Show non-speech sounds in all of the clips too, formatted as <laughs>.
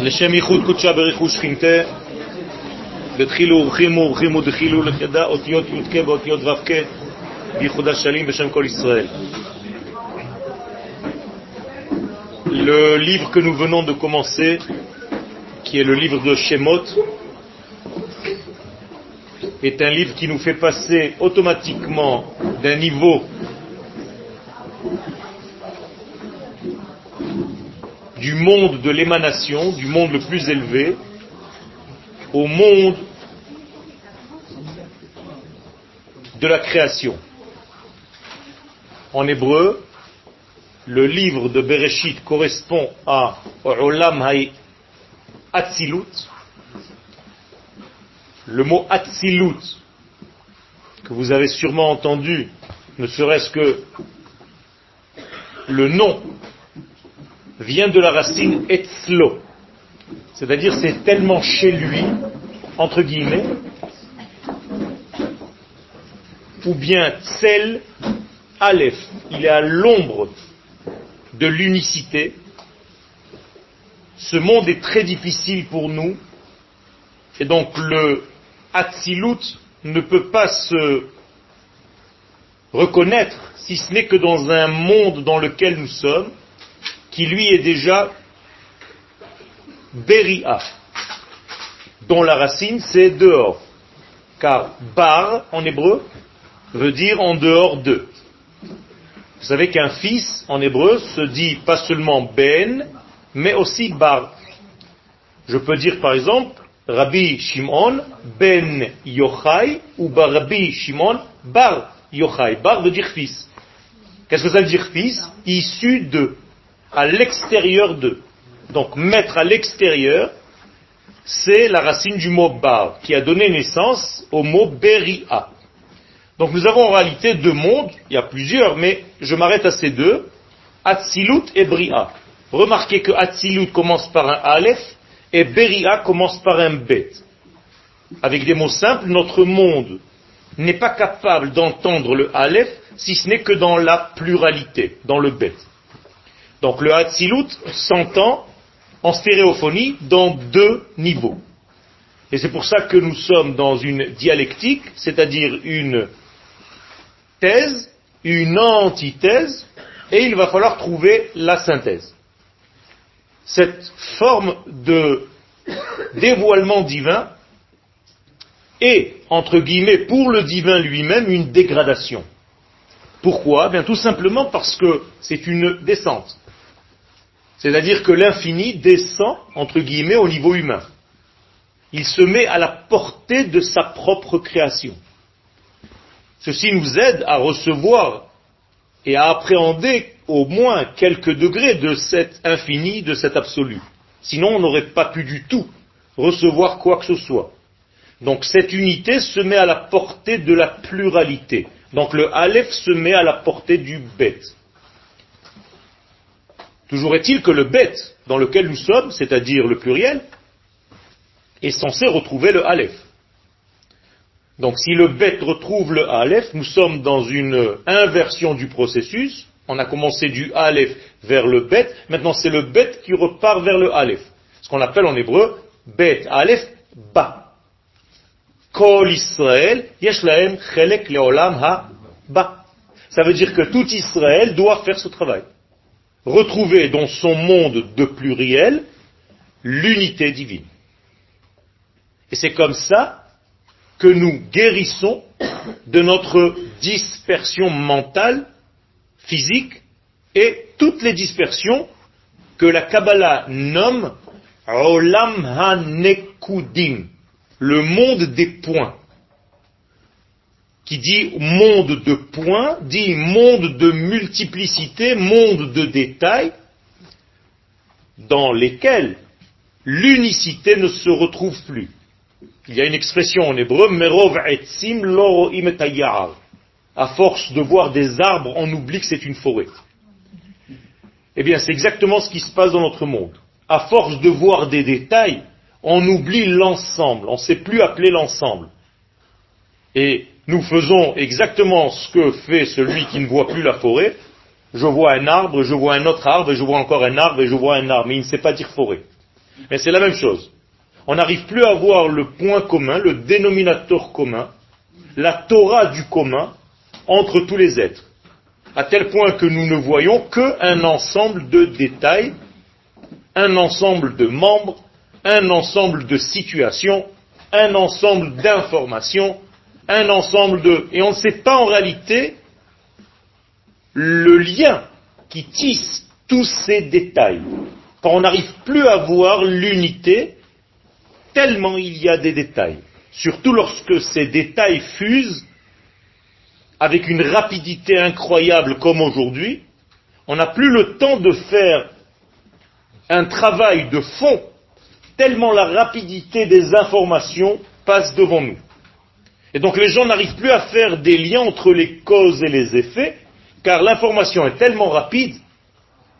לשם ייחוד קודשה ברכוש שכינתה, בתחילו ורחימו ורחימו דחילו לכדה, אותיות י"ק באותיות ו"ק, בייחוד השלים בשם כל ישראל. Le livre que nous venons de commencer, qui est le livre de Shemot, est un livre qui nous fait passer automatiquement d'un niveau du monde de l'émanation, du monde le plus élevé, au monde de la création. En hébreu, le livre de Bereshit correspond à Olam Hay Atzilut. Le mot Atzilut, que vous avez sûrement entendu, ne serait-ce que le nom vient de la racine etzlo, c'est-à-dire c'est tellement chez lui, entre guillemets, ou bien tsel aleph, il est à l'ombre de l'unicité. Ce monde est très difficile pour nous, et donc le Hatzilut ne peut pas se reconnaître, si ce n'est que dans un monde dans lequel nous sommes, qui lui est déjà Beria, dont la racine c'est dehors. Car bar en hébreu veut dire en dehors de. Vous savez qu'un fils en hébreu se dit pas seulement ben, mais aussi bar. Je peux dire par exemple Rabbi Shimon ben Yochai ou Rabbi Shimon bar Yochai. Bar veut dire fils. Qu'est-ce que ça veut dire fils? Issu de à l'extérieur d'eux. Donc mettre à l'extérieur, c'est la racine du mot bar, qui a donné naissance au mot beria. Donc nous avons en réalité deux mondes, il y a plusieurs, mais je m'arrête à ces deux, Atzilut et Bria. Remarquez que Atzilut commence par un Aleph et Beria commence par un Bet. Avec des mots simples, notre monde n'est pas capable d'entendre le Aleph si ce n'est que dans la pluralité, dans le Bet. Donc le Hatzilut s'entend en stéréophonie dans deux niveaux. Et c'est pour ça que nous sommes dans une dialectique, c'est-à-dire une thèse, une antithèse, et il va falloir trouver la synthèse. Cette forme de dévoilement divin est, entre guillemets, pour le divin lui-même, une dégradation. Pourquoi? Bien tout simplement parce que c'est une descente. C'est-à-dire que l'infini descend, entre guillemets, au niveau humain. Il se met à la portée de sa propre création. Ceci nous aide à recevoir et à appréhender au moins quelques degrés de cet infini, de cet absolu. Sinon, on n'aurait pas pu du tout recevoir quoi que ce soit. Donc cette unité se met à la portée de la pluralité. Donc le Aleph se met à la portée du Bet. Toujours est-il que le bête dans lequel nous sommes, c'est-à-dire le pluriel, est censé retrouver le Aleph. Donc si le bête retrouve le Aleph, nous sommes dans une inversion du processus. On a commencé du Aleph vers le bête, maintenant c'est le bête qui repart vers le Aleph. Ce qu'on appelle en hébreu bête, Aleph, ba. Kol leolam ha ba. Ça veut dire que tout Israël doit faire ce travail retrouver dans son monde de pluriel l'unité divine. Et c'est comme ça que nous guérissons de notre dispersion mentale, physique, et toutes les dispersions que la Kabbalah nomme Olam HaNekudim, le monde des points qui dit monde de points, dit monde de multiplicité, monde de détails, dans lesquels l'unicité ne se retrouve plus. Il y a une expression en hébreu, merov etzim À force de voir des arbres, on oublie que c'est une forêt. Eh bien, c'est exactement ce qui se passe dans notre monde. À force de voir des détails, on oublie l'ensemble. On ne sait plus appeler l'ensemble. Et nous faisons exactement ce que fait celui qui ne voit plus la forêt. Je vois un arbre, je vois un autre arbre, je vois encore un arbre, et je vois un arbre, mais il ne sait pas dire forêt. Mais c'est la même chose. On n'arrive plus à voir le point commun, le dénominateur commun, la Torah du commun entre tous les êtres. À tel point que nous ne voyons qu'un ensemble de détails, un ensemble de membres, un ensemble de situations, un ensemble d'informations, un ensemble de... Et on ne sait pas en réalité le lien qui tisse tous ces détails. Quand on n'arrive plus à voir l'unité, tellement il y a des détails. Surtout lorsque ces détails fusent avec une rapidité incroyable comme aujourd'hui, on n'a plus le temps de faire un travail de fond, tellement la rapidité des informations passe devant nous. Et donc les gens n'arrivent plus à faire des liens entre les causes et les effets, car l'information est tellement rapide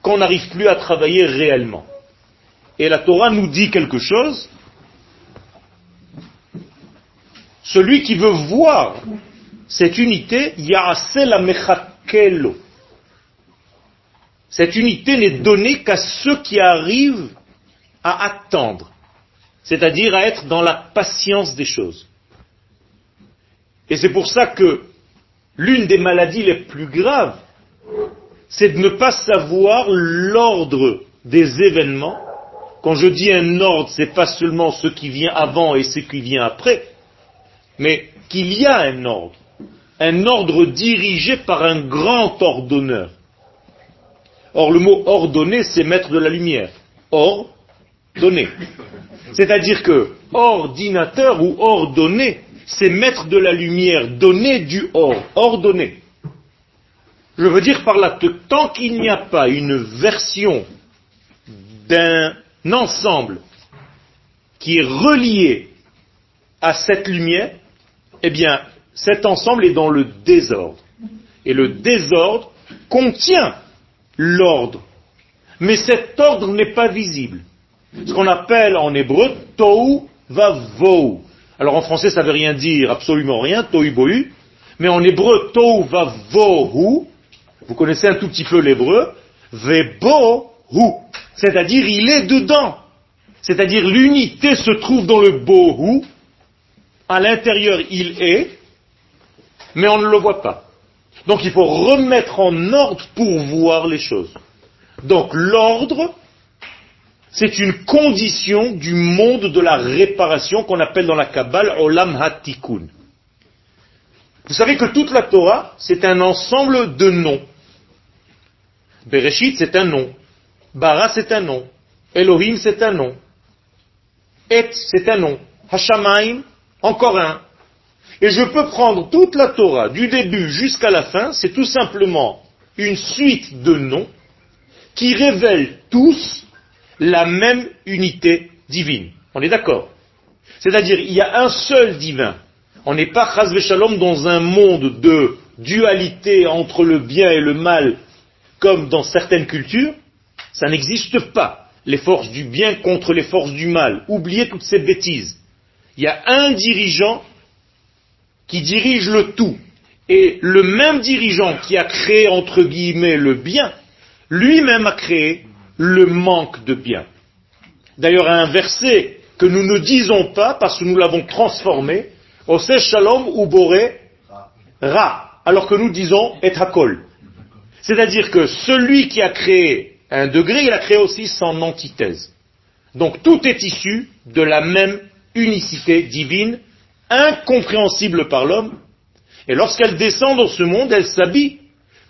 qu'on n'arrive plus à travailler réellement. Et la Torah nous dit quelque chose. Celui qui veut voir cette unité, la mechakelo. Cette unité n'est donnée qu'à ceux qui arrivent à attendre, c'est-à-dire à être dans la patience des choses. Et c'est pour ça que l'une des maladies les plus graves, c'est de ne pas savoir l'ordre des événements. Quand je dis un ordre, ce n'est pas seulement ce qui vient avant et ce qui vient après, mais qu'il y a un ordre. Un ordre dirigé par un grand ordonneur. Or, le mot ordonné, c'est mettre de la lumière. Or, donné. C'est-à-dire que ordinateur ou ordonné, c'est mettre de la lumière, donner du or, ordonner. Je veux dire par là que tant qu'il n'y a pas une version d'un ensemble qui est relié à cette lumière, eh bien, cet ensemble est dans le désordre. Et le désordre contient l'ordre. Mais cet ordre n'est pas visible. Ce qu'on appelle en hébreu tohu vavou. Alors en français, ça ne veut rien dire, absolument rien, tohu. Mais en hébreu, tohu vavohu, vous connaissez un tout petit peu l'hébreu, vebohu. C'est-à-dire, il est dedans. C'est-à-dire, l'unité se trouve dans le bohu. À l'intérieur, il est, mais on ne le voit pas. Donc il faut remettre en ordre pour voir les choses. Donc l'ordre, c'est une condition du monde de la réparation qu'on appelle dans la Kabbale Olam Hatikun. Vous savez que toute la Torah, c'est un ensemble de noms. Bereshit, c'est un nom. Bara, c'est un nom. Elohim, c'est un nom. Et, c'est un nom. Hashamaim, encore un. Et je peux prendre toute la Torah, du début jusqu'à la fin, c'est tout simplement une suite de noms qui révèlent tous la même unité divine. On est d'accord C'est-à-dire, il y a un seul divin. On n'est pas, chas shalom, dans un monde de dualité entre le bien et le mal, comme dans certaines cultures. Ça n'existe pas. Les forces du bien contre les forces du mal. Oubliez toutes ces bêtises. Il y a un dirigeant qui dirige le tout. Et le même dirigeant qui a créé, entre guillemets, le bien, lui-même a créé le manque de bien. D'ailleurs, un verset que nous ne disons pas parce que nous l'avons transformé, Ose Shalom ou Boré Ra, alors que nous disons Et Hakol. C'est-à-dire que celui qui a créé un degré, il a créé aussi son antithèse. Donc tout est issu de la même unicité divine, incompréhensible par l'homme, et lorsqu'elle descend dans ce monde, elle s'habille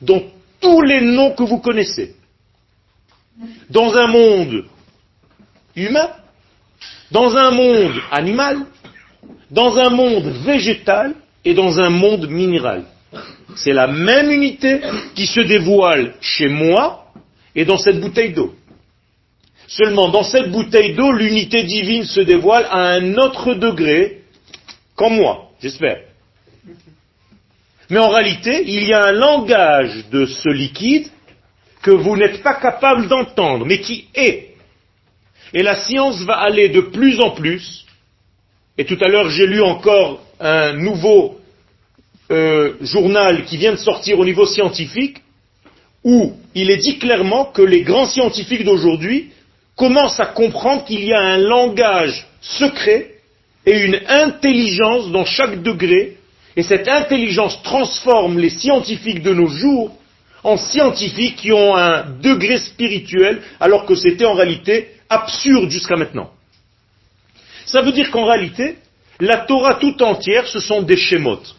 dans tous les noms que vous connaissez dans un monde humain, dans un monde animal, dans un monde végétal et dans un monde minéral. C'est la même unité qui se dévoile chez moi et dans cette bouteille d'eau. Seulement, dans cette bouteille d'eau, l'unité divine se dévoile à un autre degré qu'en moi, j'espère. Mais en réalité, il y a un langage de ce liquide que vous n'êtes pas capable d'entendre, mais qui est. Et la science va aller de plus en plus, et tout à l'heure j'ai lu encore un nouveau euh, journal qui vient de sortir au niveau scientifique, où il est dit clairement que les grands scientifiques d'aujourd'hui commence à comprendre qu'il y a un langage secret et une intelligence dans chaque degré, et cette intelligence transforme les scientifiques de nos jours en scientifiques qui ont un degré spirituel, alors que c'était en réalité absurde jusqu'à maintenant. Ça veut dire qu'en réalité, la Torah tout entière, ce sont des schémotes.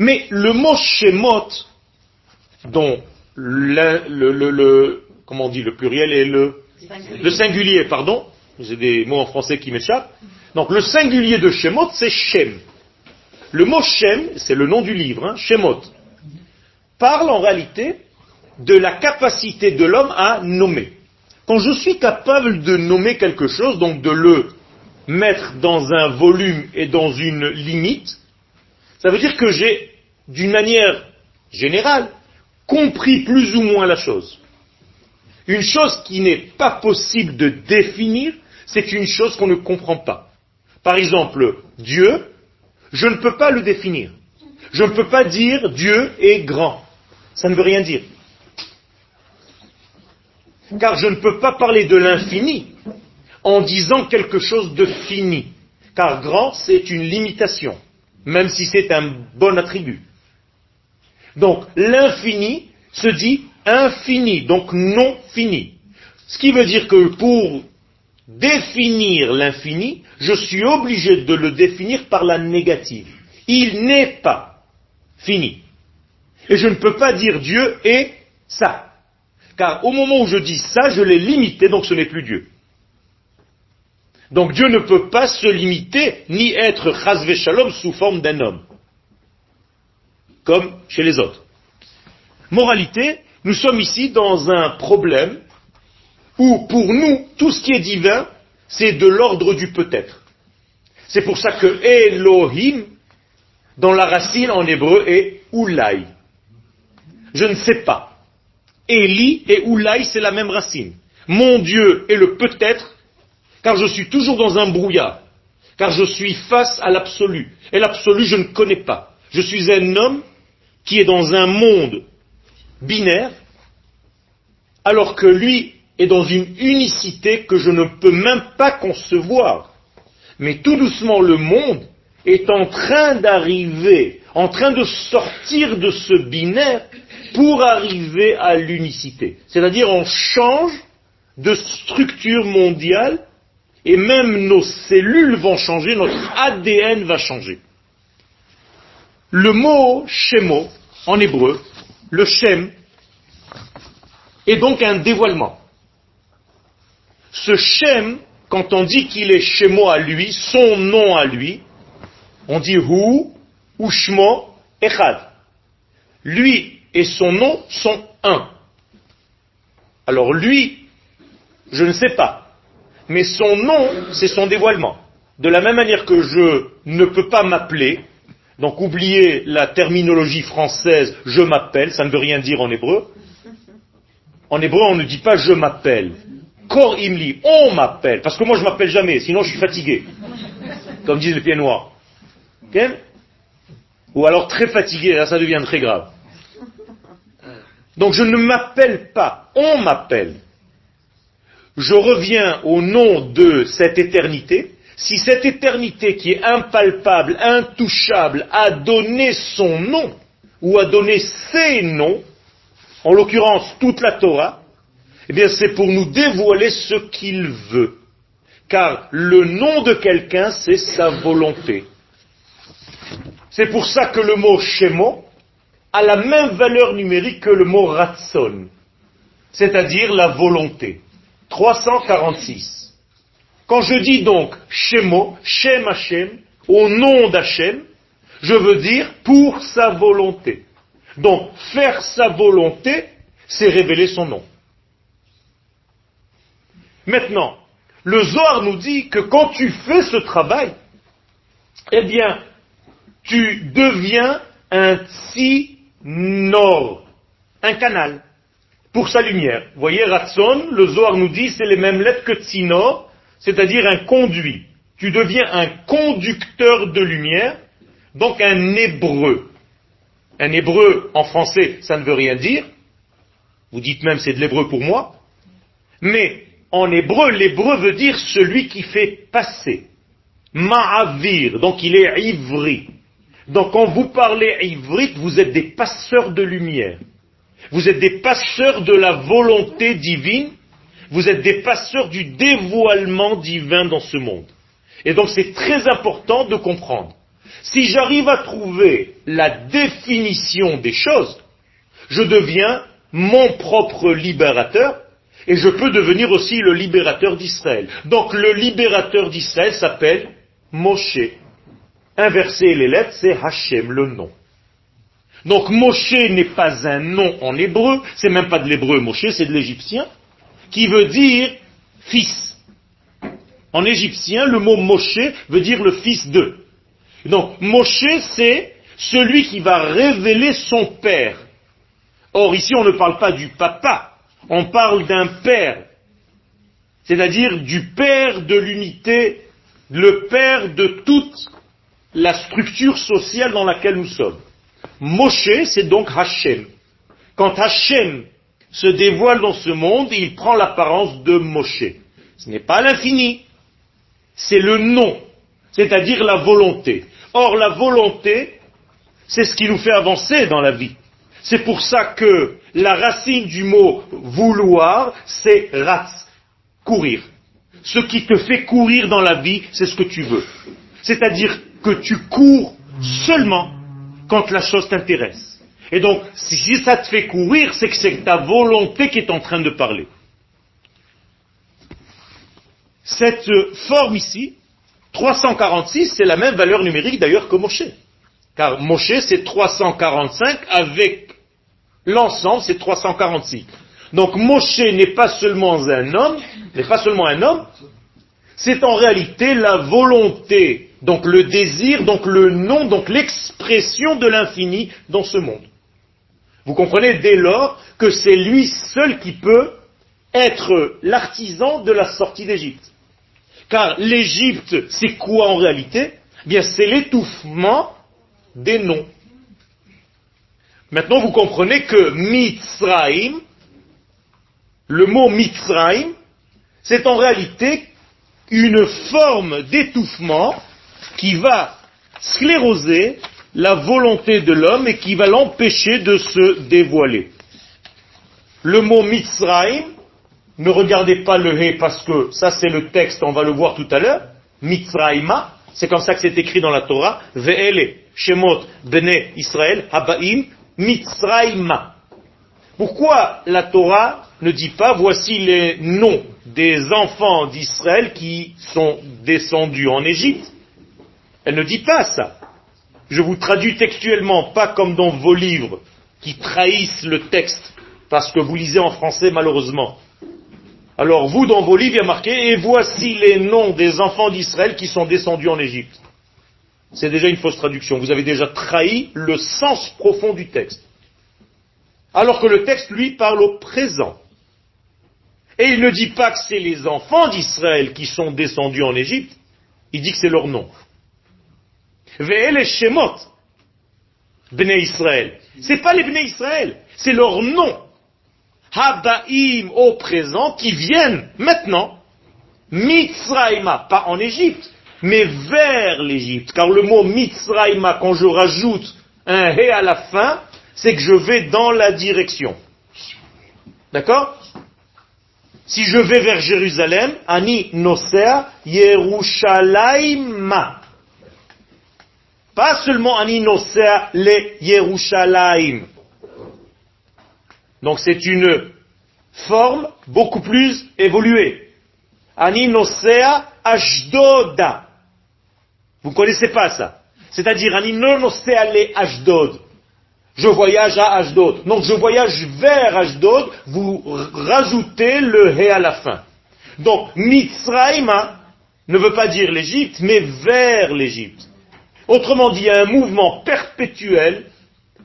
Mais le mot schémot, dont le, le, comment on dit, le pluriel est le, le singulier, pardon, j'ai des mots en français qui m'échappent. Donc le singulier de Shemot, c'est Shem. Le mot Shem, c'est le nom du livre, hein, Shemot, parle en réalité de la capacité de l'homme à nommer. Quand je suis capable de nommer quelque chose, donc de le mettre dans un volume et dans une limite, ça veut dire que j'ai, d'une manière générale, compris plus ou moins la chose. Une chose qui n'est pas possible de définir, c'est une chose qu'on ne comprend pas. Par exemple, Dieu, je ne peux pas le définir. Je ne peux pas dire Dieu est grand. Ça ne veut rien dire. Car je ne peux pas parler de l'infini en disant quelque chose de fini. Car grand, c'est une limitation, même si c'est un bon attribut. Donc l'infini se dit infini, donc non fini. Ce qui veut dire que pour définir l'infini, je suis obligé de le définir par la négative. Il n'est pas fini. Et je ne peux pas dire Dieu est ça. Car au moment où je dis ça, je l'ai limité, donc ce n'est plus Dieu. Donc Dieu ne peut pas se limiter, ni être chasvé shalom sous forme d'un homme. Comme chez les autres. Moralité, nous sommes ici dans un problème où pour nous, tout ce qui est divin, c'est de l'ordre du peut-être. C'est pour ça que Elohim, dans la racine en hébreu, est Oulai. Je ne sais pas. Eli et Oulai, c'est la même racine. Mon Dieu est le peut-être, car je suis toujours dans un brouillard, car je suis face à l'absolu. Et l'absolu, je ne connais pas. Je suis un homme qui est dans un monde binaire, alors que lui est dans une unicité que je ne peux même pas concevoir. Mais tout doucement, le monde est en train d'arriver, en train de sortir de ce binaire pour arriver à l'unicité. C'est-à-dire on change de structure mondiale et même nos cellules vont changer, notre ADN va changer. Le mot shemo en hébreu, le shem, est donc un dévoilement ce Shem, quand on dit qu'il est Shemo à lui, son nom à lui, on dit Hu, Ushmo, Echad. Lui et son nom sont un. Alors lui, je ne sais pas. Mais son nom, c'est son dévoilement. De la même manière que je ne peux pas m'appeler, donc oubliez la terminologie française je m'appelle, ça ne veut rien dire en hébreu. En hébreu, on ne dit pas je m'appelle. Kor imli, on m'appelle, parce que moi je m'appelle jamais, sinon je suis fatigué, comme disent les pieds noirs. Ou alors très fatigué, là ça devient très grave. Donc je ne m'appelle pas, on m'appelle. Je reviens au nom de cette éternité. Si cette éternité qui est impalpable, intouchable, a donné son nom, ou a donné ses noms, en l'occurrence toute la Torah, eh bien, c'est pour nous dévoiler ce qu'il veut. Car le nom de quelqu'un, c'est sa volonté. C'est pour ça que le mot Shemo a la même valeur numérique que le mot Ratson, c'est-à-dire la volonté. 346. Quand je dis donc Shemo, Shem Hashem, au nom d'Hachem, je veux dire pour sa volonté. Donc, faire sa volonté, c'est révéler son nom. Maintenant, le Zohar nous dit que quand tu fais ce travail, eh bien, tu deviens un tsinor, un canal, pour sa lumière. Vous voyez, Ratson, le Zohar nous dit, c'est les mêmes lettres que tsinor, c'est-à-dire un conduit. Tu deviens un conducteur de lumière, donc un hébreu. Un hébreu, en français, ça ne veut rien dire. Vous dites même c'est de l'hébreu pour moi. Mais en hébreu, l'hébreu veut dire celui qui fait passer. Ma'avir, donc il est ivri. Donc quand vous parlez ivrite, vous êtes des passeurs de lumière. Vous êtes des passeurs de la volonté divine. Vous êtes des passeurs du dévoilement divin dans ce monde. Et donc c'est très important de comprendre. Si j'arrive à trouver la définition des choses, je deviens mon propre libérateur et je peux devenir aussi le libérateur d'Israël. Donc le libérateur d'Israël s'appelle Moshe. Inverser les lettres, c'est Hachem, le nom. Donc Moshe n'est pas un nom en hébreu, c'est même pas de l'hébreu Moshe, c'est de l'égyptien, qui veut dire fils. En égyptien, le mot Moshe veut dire le fils de. Donc Moshe, c'est celui qui va révéler son père. Or ici, on ne parle pas du papa, on parle d'un père, c'est-à-dire du père de l'unité, le père de toute la structure sociale dans laquelle nous sommes. Moshe, c'est donc Hachem. Quand Hachem se dévoile dans ce monde, il prend l'apparence de Moshe. Ce n'est pas l'infini, c'est le nom, c'est-à-dire la volonté. Or, la volonté, c'est ce qui nous fait avancer dans la vie. C'est pour ça que la racine du mot vouloir, c'est ratz, courir. Ce qui te fait courir dans la vie, c'est ce que tu veux. C'est-à-dire que tu cours seulement quand la chose t'intéresse. Et donc, si ça te fait courir, c'est que c'est ta volonté qui est en train de parler. Cette forme ici, 346, c'est la même valeur numérique d'ailleurs que Moshe. Car Moshe, c'est 345 avec l'ensemble, c'est 346. Donc Moshe n'est pas seulement un homme, n'est pas seulement un homme, c'est en réalité la volonté, donc le désir, donc le nom, donc l'expression de l'infini dans ce monde. Vous comprenez dès lors que c'est lui seul qui peut être l'artisan de la sortie d'Égypte. Car l'Égypte, c'est quoi en réalité? Eh Bien, c'est l'étouffement des noms. Maintenant, vous comprenez que Mitzraim, le mot Mitzraim, c'est en réalité une forme d'étouffement qui va scléroser la volonté de l'homme et qui va l'empêcher de se dévoiler. Le mot Mitzraim, ne regardez pas le He parce que ça c'est le texte, on va le voir tout à l'heure, Mitzraima, c'est comme ça que c'est écrit dans la Torah, Ve'ele, Shemot, Bene Israël, Habaim, Mitzraima. Pourquoi la Torah ne dit pas voici les noms des enfants d'Israël qui sont descendus en Égypte Elle ne dit pas ça. Je vous traduis textuellement, pas comme dans vos livres qui trahissent le texte parce que vous lisez en français malheureusement. Alors vous, dans vos livres, il y a marqué, et voici les noms des enfants d'Israël qui sont descendus en Égypte. C'est déjà une fausse traduction. Vous avez déjà trahi le sens profond du texte. Alors que le texte, lui, parle au présent. Et il ne dit pas que c'est les enfants d'Israël qui sont descendus en Égypte, il dit que c'est leur nom. Ve'el Shemot, Bnei Israël. C'est pas les Bnei Israël, c'est leur nom. Habaim au présent qui viennent maintenant, Mitzraïma, pas en Égypte, mais vers l'Égypte. Car le mot Mitzraïma, quand je rajoute un He à la fin, c'est que je vais dans la direction. D'accord? Si je vais vers Jérusalem, Ani Nosea Yerushalayma. Pas seulement Ani Nosea le Yerushalayim. Donc c'est une forme beaucoup plus évoluée. Ani Nosea Ashdoda. Vous ne connaissez pas ça. C'est-à-dire Ani Nosea le Ashdod. Je voyage à Ashdod. Donc je voyage vers Ashdod, vous rajoutez le He à la fin. Donc Mitzraïma ne veut pas dire l'Égypte, mais vers l'Égypte. Autrement dit, il y a un mouvement perpétuel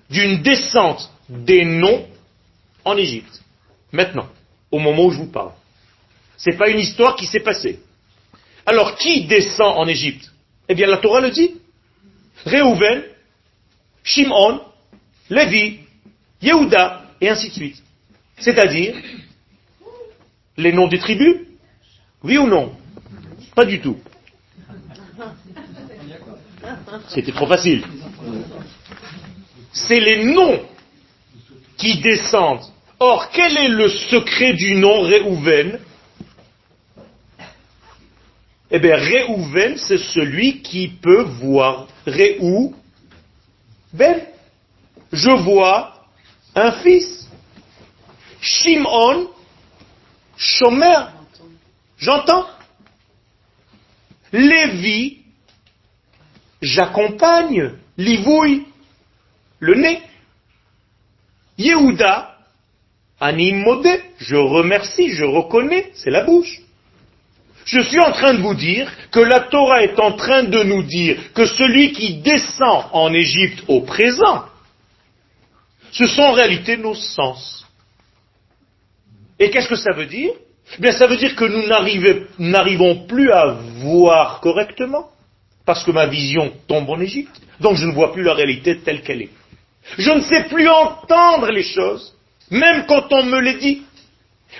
d'une descente des noms en Égypte. Maintenant, au moment où je vous parle. Ce n'est pas une histoire qui s'est passée. Alors, qui descend en Égypte? Eh bien, la Torah le dit. Réhouven, Shimon, Lévi, Yehuda, et ainsi de suite. C'est-à-dire les noms des tribus? Oui ou non? Pas du tout. C'était trop facile. C'est les noms qui descendent. Or, quel est le secret du nom Réhouven Eh bien, Réhouven, c'est celui qui peut voir. Réhouven. Je vois un fils. Shimon, Shomer. J'entends. Lévi, j'accompagne. Livouille, le nez. Yehuda, animodé, je remercie, je reconnais, c'est la bouche. Je suis en train de vous dire que la Torah est en train de nous dire que celui qui descend en Égypte au présent, ce sont en réalité nos sens. Et qu'est-ce que ça veut dire? Eh Bien, ça veut dire que nous n'arrivons plus à voir correctement, parce que ma vision tombe en Égypte. Donc je ne vois plus la réalité telle qu'elle est. Je ne sais plus entendre les choses, même quand on me les dit.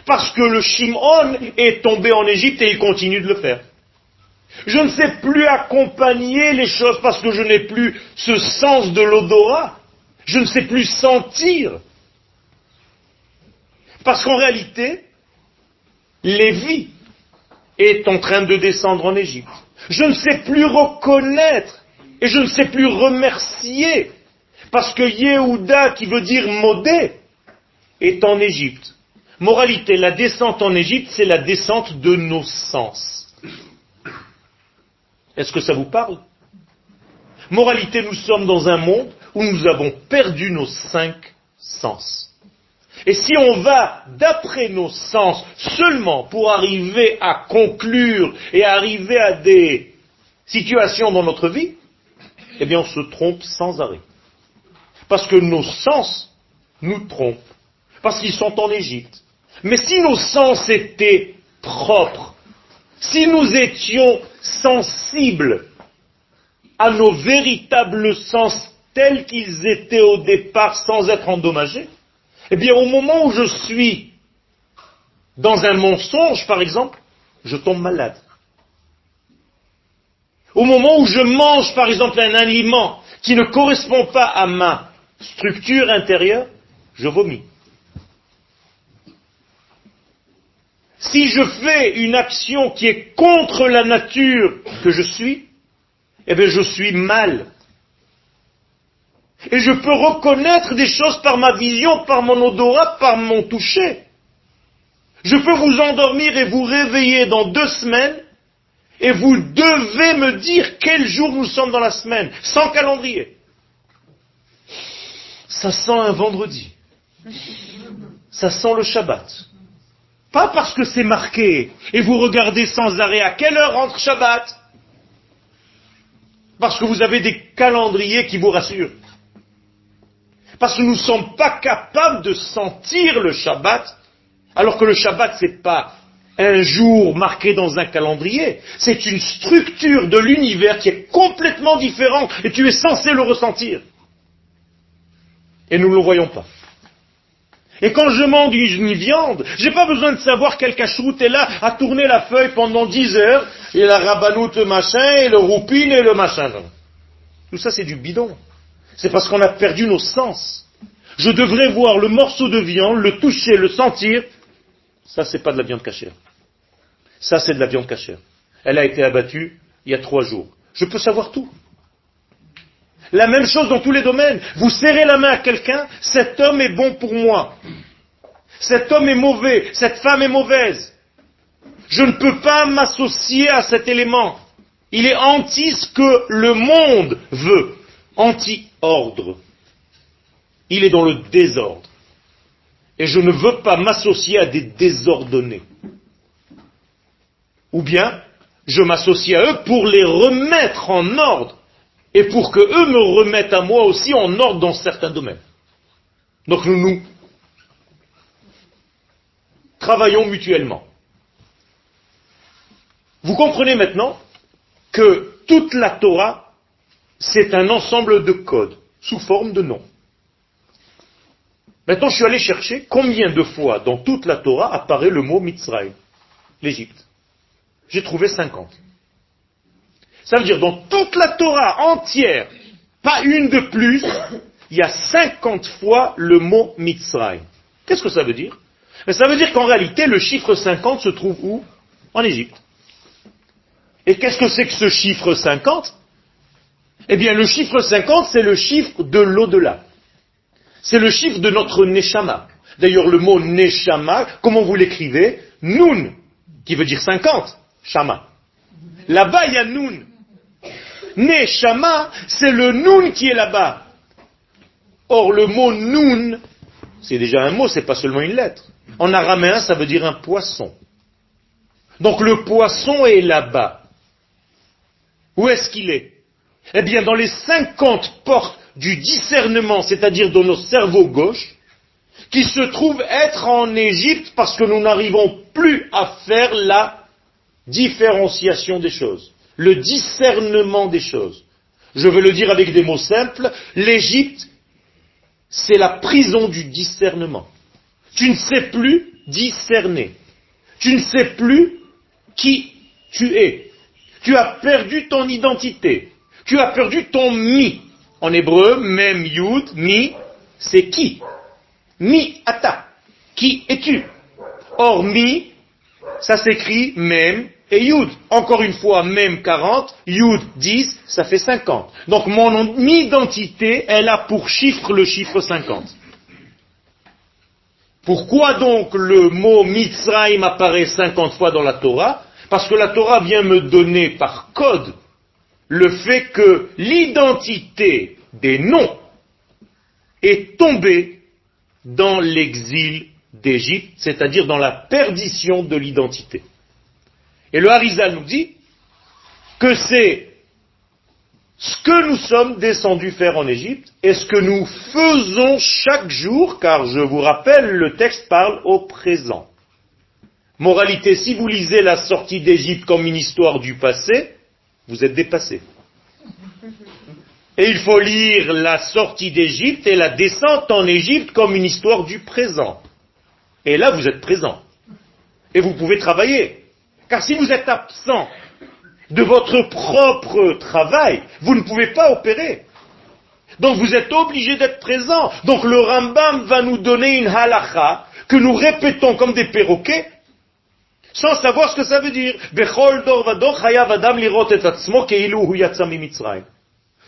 Parce que le Shimon est tombé en Égypte et il continue de le faire. Je ne sais plus accompagner les choses parce que je n'ai plus ce sens de l'odorat. Je ne sais plus sentir. Parce qu'en réalité, Lévi est en train de descendre en Égypte. Je ne sais plus reconnaître et je ne sais plus remercier parce que Yehuda, qui veut dire modé, est en Égypte. Moralité, la descente en Égypte, c'est la descente de nos sens. Est-ce que ça vous parle? Moralité, nous sommes dans un monde où nous avons perdu nos cinq sens. Et si on va d'après nos sens seulement pour arriver à conclure et arriver à des situations dans notre vie, eh bien on se trompe sans arrêt. Parce que nos sens nous trompent. Parce qu'ils sont en Égypte. Mais si nos sens étaient propres, si nous étions sensibles à nos véritables sens tels qu'ils étaient au départ sans être endommagés, eh bien au moment où je suis dans un mensonge, par exemple, je tombe malade. Au moment où je mange, par exemple, un aliment qui ne correspond pas à ma structure intérieure, je vomis. Si je fais une action qui est contre la nature que je suis, eh bien je suis mal. Et je peux reconnaître des choses par ma vision, par mon odorat, par mon toucher. Je peux vous endormir et vous réveiller dans deux semaines, et vous devez me dire quel jour nous sommes dans la semaine, sans calendrier ça sent un vendredi. Ça sent le Shabbat. Pas parce que c'est marqué et vous regardez sans arrêt à quelle heure rentre Shabbat. Parce que vous avez des calendriers qui vous rassurent. Parce que nous ne sommes pas capables de sentir le Shabbat, alors que le Shabbat c'est pas un jour marqué dans un calendrier, c'est une structure de l'univers qui est complètement différente et tu es censé le ressentir. Et nous ne le voyons pas. Et quand je mange une viande, j'ai pas besoin de savoir quel cacheroute est là à tourner la feuille pendant dix heures, et la rabanoute machin, et le roupine et le machin. Tout ça c'est du bidon. C'est parce qu'on a perdu nos sens. Je devrais voir le morceau de viande, le toucher, le sentir. Ça c'est pas de la viande cachère. Ça c'est de la viande cachère. Elle a été abattue il y a trois jours. Je peux savoir tout. La même chose dans tous les domaines. Vous serrez la main à quelqu'un, cet homme est bon pour moi. Cet homme est mauvais, cette femme est mauvaise. Je ne peux pas m'associer à cet élément. Il est anti ce que le monde veut, anti-ordre. Il est dans le désordre. Et je ne veux pas m'associer à des désordonnés. Ou bien, je m'associe à eux pour les remettre en ordre et pour que eux me remettent à moi aussi en ordre dans certains domaines. Donc nous nous travaillons mutuellement. Vous comprenez maintenant que toute la Torah, c'est un ensemble de codes sous forme de noms. Maintenant, je suis allé chercher combien de fois dans toute la Torah apparaît le mot Mitzrayim, l'Égypte. j'ai trouvé 50. Ça veut dire, dans toute la Torah entière, pas une de plus, il y a 50 fois le mot Mitzrayim. Qu'est-ce que ça veut dire? Ça veut dire qu'en réalité, le chiffre 50 se trouve où? En Égypte. Et qu'est-ce que c'est que ce chiffre 50 Eh bien, le chiffre 50, c'est le chiffre de l'au-delà. C'est le chiffre de notre Neshama. D'ailleurs, le mot Neshama, comment vous l'écrivez? Nun, qui veut dire 50, Shama. Là-bas, il y a Nun. Neshama, c'est le Nun qui est là-bas. Or, le mot Nun, c'est déjà un mot, c'est pas seulement une lettre. En araméen, ça veut dire un poisson. Donc le poisson est là-bas. Où est-ce qu'il est? Eh bien, dans les cinquante portes du discernement, c'est-à-dire dans nos cerveaux gauches, qui se trouvent être en Égypte parce que nous n'arrivons plus à faire la différenciation des choses, le discernement des choses. Je veux le dire avec des mots simples, l'Égypte, c'est la prison du discernement. Tu ne sais plus discerner. Tu ne sais plus qui tu es. Tu as perdu ton identité. Tu as perdu ton mi. En hébreu, même yud, mi, c'est qui? Mi ata. Qui es-tu? Or, mi, ça s'écrit même et yud. Encore une fois, même 40, yud 10, ça fait 50. Donc mon identité, elle a pour chiffre le chiffre 50. Pourquoi donc le mot Mitzrayim apparaît 50 fois dans la Torah? Parce que la Torah vient me donner par code le fait que l'identité des noms est tombée dans l'exil d'Égypte, c'est-à-dire dans la perdition de l'identité. Et le Harizal nous dit que c'est ce que nous sommes descendus faire en Égypte et ce que nous faisons chaque jour, car je vous rappelle, le texte parle au présent. Moralité, si vous lisez la sortie d'Égypte comme une histoire du passé, vous êtes dépassé. Et il faut lire la sortie d'Égypte et la descente en Égypte comme une histoire du présent. Et là, vous êtes présent. Et vous pouvez travailler. Car si vous êtes absent de votre propre travail, vous ne pouvez pas opérer. Donc vous êtes obligé d'être présent. Donc le Rambam va nous donner une halacha que nous répétons comme des perroquets sans savoir ce que ça veut dire.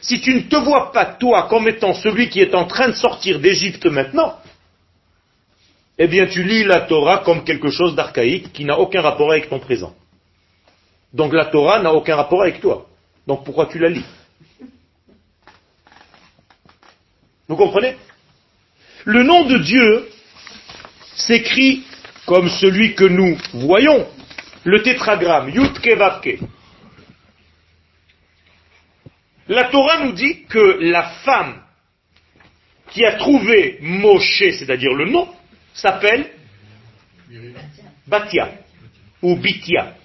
Si tu ne te vois pas toi comme étant celui qui est en train de sortir d'Égypte maintenant, eh bien tu lis la Torah comme quelque chose d'archaïque qui n'a aucun rapport avec ton présent. Donc la Torah n'a aucun rapport avec toi. Donc pourquoi tu la lis? Vous comprenez? Le nom de Dieu s'écrit comme celui que nous voyons, le tétragramme, Yutke Vavke. La Torah nous dit que la femme qui a trouvé Moshe, c'est-à-dire le nom, s'appelle Batia ou Bitia.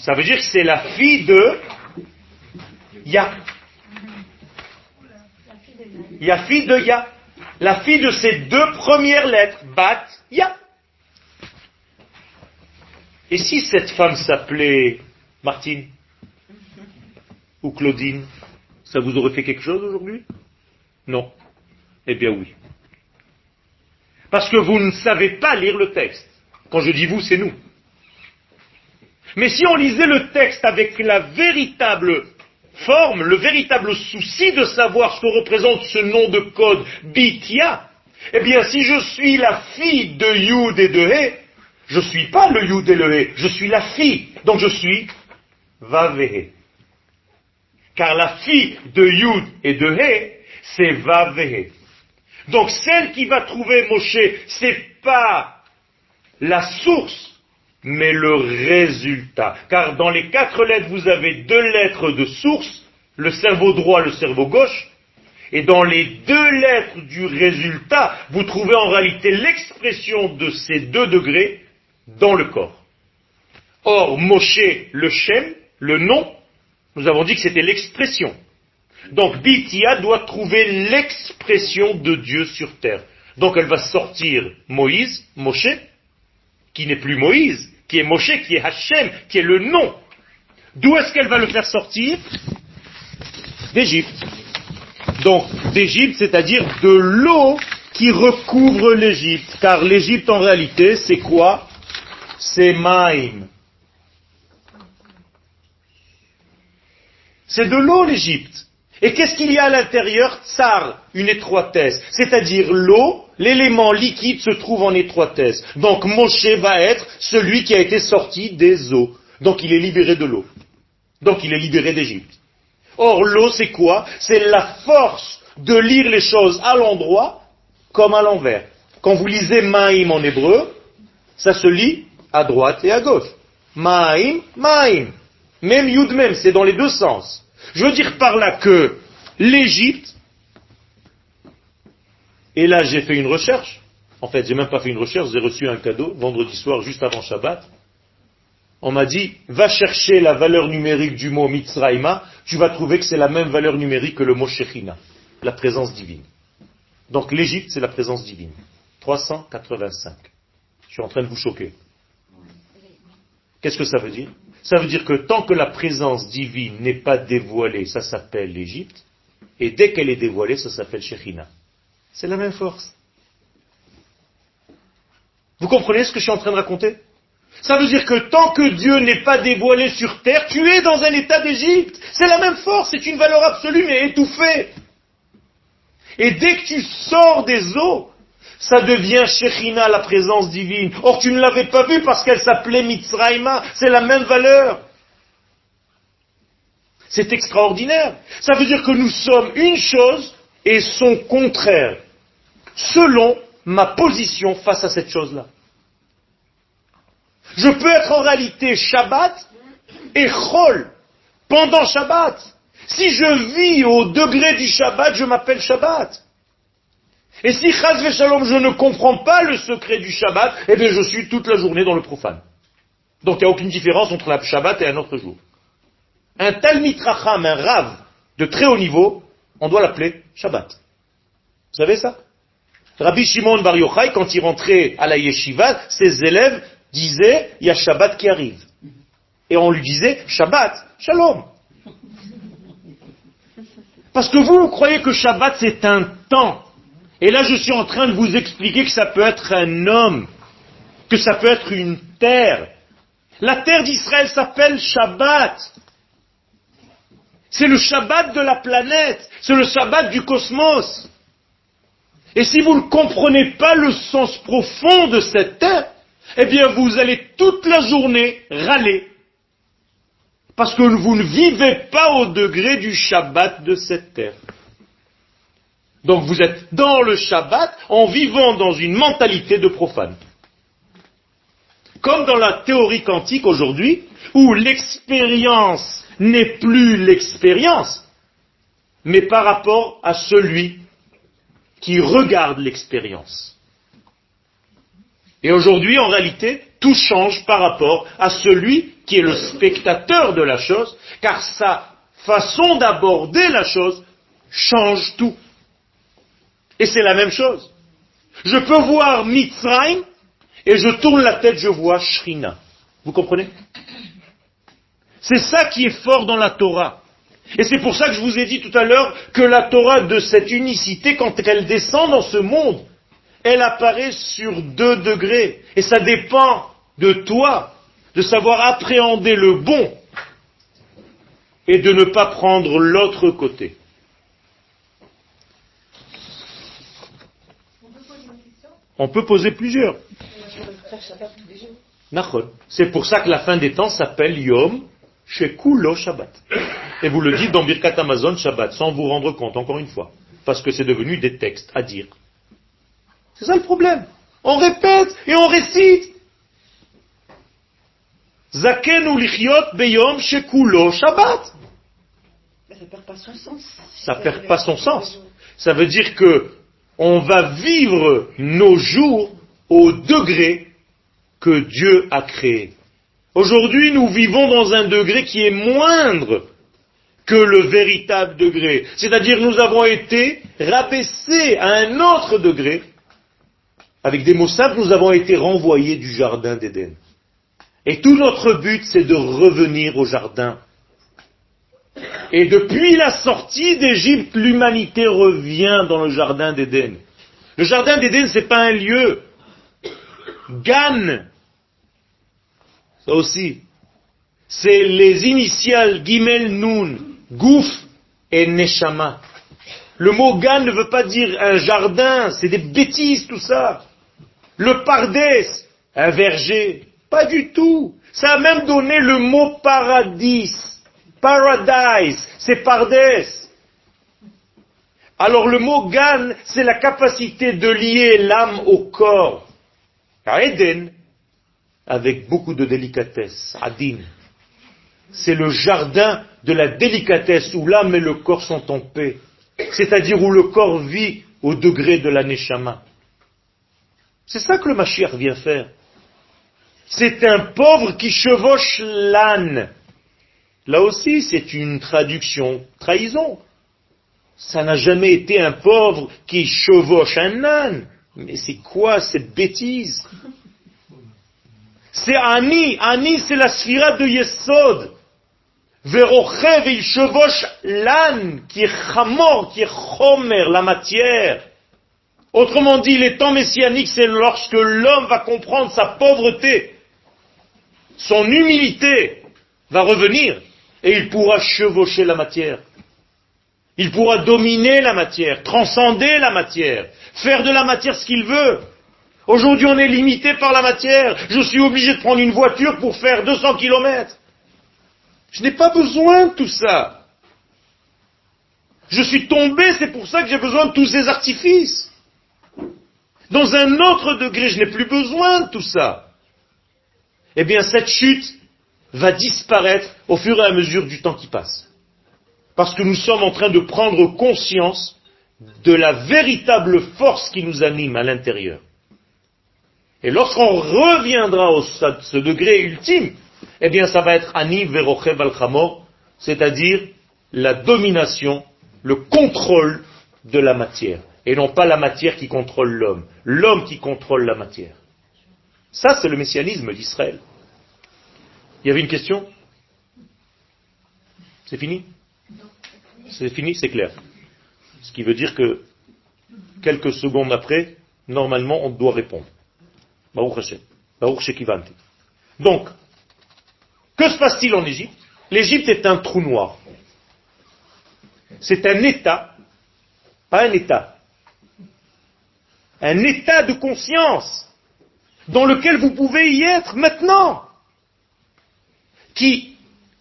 Ça veut dire que c'est la fille de Ya. Ya fille de Ya. La fille de ces deux premières lettres, Bat, Ya. Et si cette femme s'appelait Martine ou Claudine, ça vous aurait fait quelque chose aujourd'hui? Non. Eh bien oui. Parce que vous ne savez pas lire le texte. Quand je dis vous, c'est nous. Mais si on lisait le texte avec la véritable forme, le véritable souci de savoir ce que représente ce nom de code Bitia, eh bien si je suis la fille de Yud et de He, je ne suis pas le Yud et le He, je suis la fille. Donc je suis Vavehe. Car la fille de Yud et de He, c'est Vavehe. Donc celle qui va trouver Moshe, c'est pas la source, mais le résultat. Car dans les quatre lettres, vous avez deux lettres de source, le cerveau droit, le cerveau gauche, et dans les deux lettres du résultat, vous trouvez en réalité l'expression de ces deux degrés dans le corps. Or, Moshe, le Shem, le nom, nous avons dit que c'était l'expression. Donc, Bitia doit trouver l'expression de Dieu sur terre. Donc, elle va sortir Moïse, Moshe, qui n'est plus Moïse, qui est Moshe, qui est Hachem, qui est le nom. D'où est-ce qu'elle va le faire sortir? D'Égypte. Donc, d'Égypte, c'est-à-dire de l'eau qui recouvre l'Égypte. Car l'Égypte, en réalité, c'est quoi? C'est Maïm. C'est de l'eau, l'Égypte. Et qu'est-ce qu'il y a à l'intérieur? Tsar, une étroitesse. C'est-à-dire l'eau, l'élément liquide se trouve en étroitesse. Donc Moshe va être celui qui a été sorti des eaux. Donc il est libéré de l'eau. Donc il est libéré d'Égypte. Or l'eau c'est quoi? C'est la force de lire les choses à l'endroit comme à l'envers. Quand vous lisez Maïm en hébreu, ça se lit à droite et à gauche. Maïm, Maïm. Même Yud même, c'est dans les deux sens. Je veux dire par là que l'Égypte, et là j'ai fait une recherche, en fait j'ai même pas fait une recherche, j'ai reçu un cadeau vendredi soir juste avant Shabbat, on m'a dit, va chercher la valeur numérique du mot Mitzraïma, tu vas trouver que c'est la même valeur numérique que le mot Shechina, la présence divine. Donc l'Égypte, c'est la présence divine. 385. Je suis en train de vous choquer. Qu'est-ce que ça veut dire? Ça veut dire que tant que la présence divine n'est pas dévoilée, ça s'appelle l'Égypte, et dès qu'elle est dévoilée, ça s'appelle Shekhinah. C'est la même force. Vous comprenez ce que je suis en train de raconter? Ça veut dire que tant que Dieu n'est pas dévoilé sur terre, tu es dans un état d'Égypte. C'est la même force, c'est une valeur absolue mais étouffée. Et dès que tu sors des eaux, ça devient Shechina, la présence divine. Or, tu ne l'avais pas vue parce qu'elle s'appelait Mitzraïma. C'est la même valeur. C'est extraordinaire. Ça veut dire que nous sommes une chose et son contraire, selon ma position face à cette chose-là. Je peux être en réalité Shabbat et Chol pendant Shabbat. Si je vis au degré du Shabbat, je m'appelle Shabbat. Et si Chaz Shalom, je ne comprends pas le secret du Shabbat, eh bien je suis toute la journée dans le profane. Donc il n'y a aucune différence entre la Shabbat et un autre jour. Un Talmit Racham, un Rav de très haut niveau, on doit l'appeler Shabbat. Vous savez ça? Rabbi Shimon Bar Yochai, quand il rentrait à la yeshiva, ses élèves disaient, il y a Shabbat qui arrive. Et on lui disait, Shabbat, Shalom. Parce que vous, vous croyez que Shabbat c'est un temps. Et là, je suis en train de vous expliquer que ça peut être un homme, que ça peut être une terre. La terre d'Israël s'appelle Shabbat. C'est le Shabbat de la planète, c'est le Shabbat du cosmos. Et si vous ne comprenez pas le sens profond de cette terre, eh bien vous allez toute la journée râler. Parce que vous ne vivez pas au degré du Shabbat de cette terre. Donc vous êtes dans le Shabbat en vivant dans une mentalité de profane. Comme dans la théorie quantique aujourd'hui, où l'expérience n'est plus l'expérience, mais par rapport à celui qui regarde l'expérience. Et aujourd'hui, en réalité, tout change par rapport à celui qui est le spectateur de la chose, car sa façon d'aborder la chose change tout. Et c'est la même chose. Je peux voir Mitzrayim et je tourne la tête, je vois Shrina. Vous comprenez? C'est ça qui est fort dans la Torah. Et c'est pour ça que je vous ai dit tout à l'heure que la Torah de cette unicité, quand elle descend dans ce monde, elle apparaît sur deux degrés. Et ça dépend de toi, de savoir appréhender le bon et de ne pas prendre l'autre côté. On peut poser plusieurs. C'est pour ça que la fin des temps s'appelle Yom Shekulo Shabbat. Et vous le dites dans Birkat Amazon Shabbat, sans vous rendre compte, encore une fois. Parce que c'est devenu des textes à dire. C'est ça le problème. On répète et on récite. Zakenu lichiot beyom shekulo Shabbat. Ça perd pas son sens. Ça perd pas son sens. Ça veut dire que on va vivre nos jours au degré que Dieu a créé. Aujourd'hui, nous vivons dans un degré qui est moindre que le véritable degré. C'est-à-dire, nous avons été rabaissés à un autre degré. Avec des mots simples, nous avons été renvoyés du jardin d'Éden. Et tout notre but, c'est de revenir au jardin. Et depuis la sortie d'Égypte, l'humanité revient dans le jardin d'Éden. Le jardin d'Éden, c'est pas un lieu. Gan, ça aussi, c'est les initiales Gimel Nun, Gouf et Neshama. Le mot Gan ne veut pas dire un jardin, c'est des bêtises tout ça. Le Pardès, un verger, pas du tout. Ça a même donné le mot paradis. Paradise, c'est Pardès. Alors le mot Gan, c'est la capacité de lier l'âme au corps. Eden, avec beaucoup de délicatesse, Adin. C'est le jardin de la délicatesse où l'âme et le corps sont en paix. C'est-à-dire où le corps vit au degré de la Neshama. C'est ça que le Mashiach vient faire. C'est un pauvre qui chevauche l'âne. Là aussi, c'est une traduction trahison. Ça n'a jamais été un pauvre qui chevauche un âne. Mais c'est quoi cette bêtise? C'est Ani. Ani, c'est la sphira de Yesod. Verochev, il chevauche l'âne qui est chamor, qui chomer, la matière. Autrement dit, les temps messianiques, c'est lorsque l'homme va comprendre sa pauvreté, son humilité va revenir et il pourra chevaucher la matière. Il pourra dominer la matière, transcender la matière, faire de la matière ce qu'il veut. Aujourd'hui, on est limité par la matière. Je suis obligé de prendre une voiture pour faire 200 kilomètres. Je n'ai pas besoin de tout ça. Je suis tombé, c'est pour ça que j'ai besoin de tous ces artifices. Dans un autre degré, je n'ai plus besoin de tout ça. Eh bien, cette chute va disparaître au fur et à mesure du temps qui passe. Parce que nous sommes en train de prendre conscience de la véritable force qui nous anime à l'intérieur. Et lorsqu'on reviendra au ce degré ultime, eh bien ça va être Ani Verochev al c'est-à-dire la domination, le contrôle de la matière. Et non pas la matière qui contrôle l'homme, l'homme qui contrôle la matière. Ça, c'est le messianisme d'Israël. Il y avait une question? C'est fini? C'est fini, c'est clair. Ce qui veut dire que quelques secondes après, normalement, on doit répondre. Baruch Hashem. Donc, que se passe-t-il en Égypte? L'Égypte est un trou noir. C'est un état, pas un état, un état de conscience dans lequel vous pouvez y être maintenant, qui,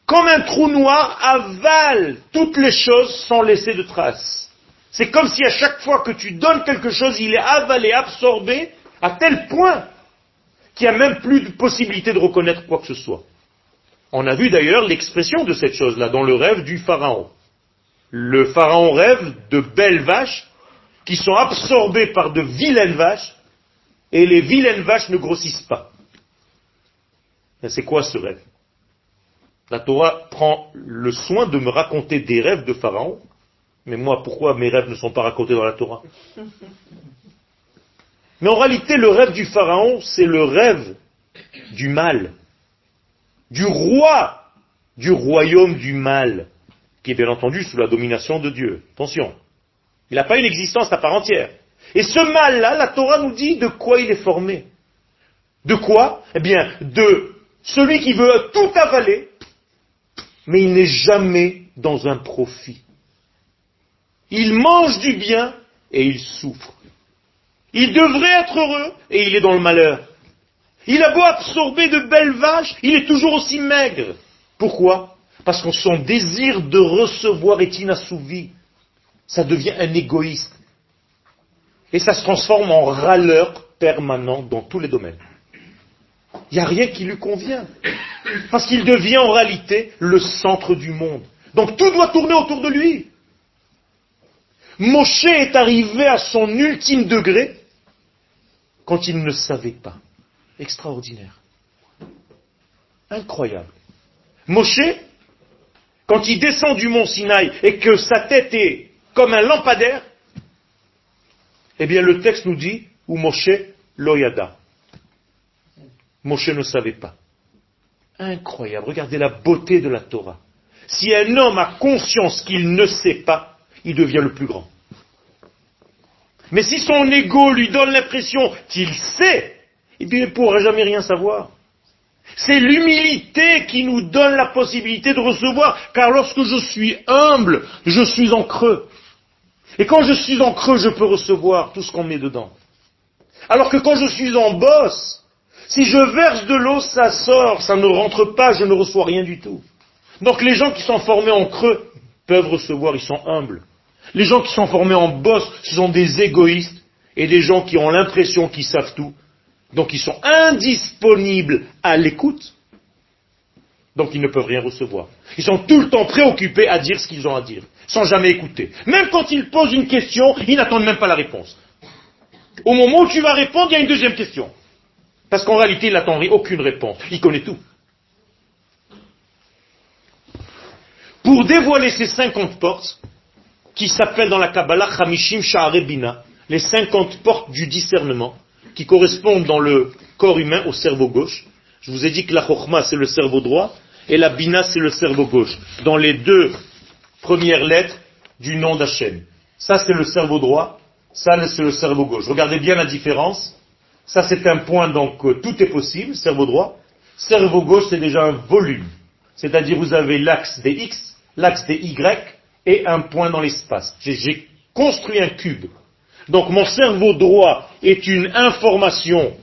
comme un trou noir, avale toutes les choses sans laisser de traces. C'est comme si à chaque fois que tu donnes quelque chose, il est avalé, absorbé, à tel point qu'il n'y a même plus de possibilité de reconnaître quoi que ce soit. On a vu d'ailleurs l'expression de cette chose-là dans le rêve du pharaon. Le pharaon rêve de belles vaches qui sont absorbées par de vilaines vaches et les vilaines vaches ne grossissent pas. C'est quoi ce rêve? La Torah prend le soin de me raconter des rêves de pharaon, mais moi pourquoi mes rêves ne sont pas racontés dans la Torah? Mais en réalité, le rêve du pharaon, c'est le rêve du mal du roi du royaume du mal, qui est bien entendu sous la domination de Dieu. Attention. Il n'a pas une existence à part entière. Et ce mal-là, la Torah nous dit de quoi il est formé. De quoi? Eh bien, de celui qui veut tout avaler, mais il n'est jamais dans un profit. Il mange du bien et il souffre. Il devrait être heureux et il est dans le malheur. Il a beau absorber de belles vaches, il est toujours aussi maigre. Pourquoi? Parce que son désir de recevoir est inassouvi. Ça devient un égoïste. Et ça se transforme en râleur permanent dans tous les domaines. Il n'y a rien qui lui convient. Parce qu'il devient en réalité le centre du monde. Donc tout doit tourner autour de lui. Moshe est arrivé à son ultime degré quand il ne savait pas extraordinaire. Incroyable. Moshe, quand il descend du mont Sinaï et que sa tête est comme un lampadaire, eh bien le texte nous dit, ou Moshe loyada. Moshe ne savait pas. Incroyable. Regardez la beauté de la Torah. Si un homme a conscience qu'il ne sait pas, il devient le plus grand. Mais si son ego lui donne l'impression qu'il sait, il ne pourra jamais rien savoir. C'est l'humilité qui nous donne la possibilité de recevoir, car lorsque je suis humble, je suis en creux. Et quand je suis en creux, je peux recevoir tout ce qu'on met dedans. Alors que quand je suis en bosse, si je verse de l'eau, ça sort, ça ne rentre pas, je ne reçois rien du tout. Donc les gens qui sont formés en creux peuvent recevoir, ils sont humbles. Les gens qui sont formés en bosse, ce sont des égoïstes et des gens qui ont l'impression qu'ils savent tout. Donc ils sont indisponibles à l'écoute. Donc ils ne peuvent rien recevoir. Ils sont tout le temps préoccupés à dire ce qu'ils ont à dire, sans jamais écouter. Même quand ils posent une question, ils n'attendent même pas la réponse. Au moment où tu vas répondre, il y a une deuxième question. Parce qu'en réalité, il n'attend aucune réponse. Il connaît tout. Pour dévoiler ces cinquante portes, qui s'appellent dans la Kabbalah Hamishim Sha'arebina, les cinquante portes du discernement, qui correspondent dans le corps humain au cerveau gauche. Je vous ai dit que la Chokhmah c'est le cerveau droit, et la Bina c'est le cerveau gauche. Dans les deux premières lettres du nom d'Hachem. Ça c'est le cerveau droit, ça c'est le cerveau gauche. Regardez bien la différence. Ça c'est un point, donc euh, tout est possible, cerveau droit. Cerveau gauche c'est déjà un volume. C'est-à-dire vous avez l'axe des X, l'axe des Y, et un point dans l'espace. J'ai construit un cube. Donc mon cerveau droit est une information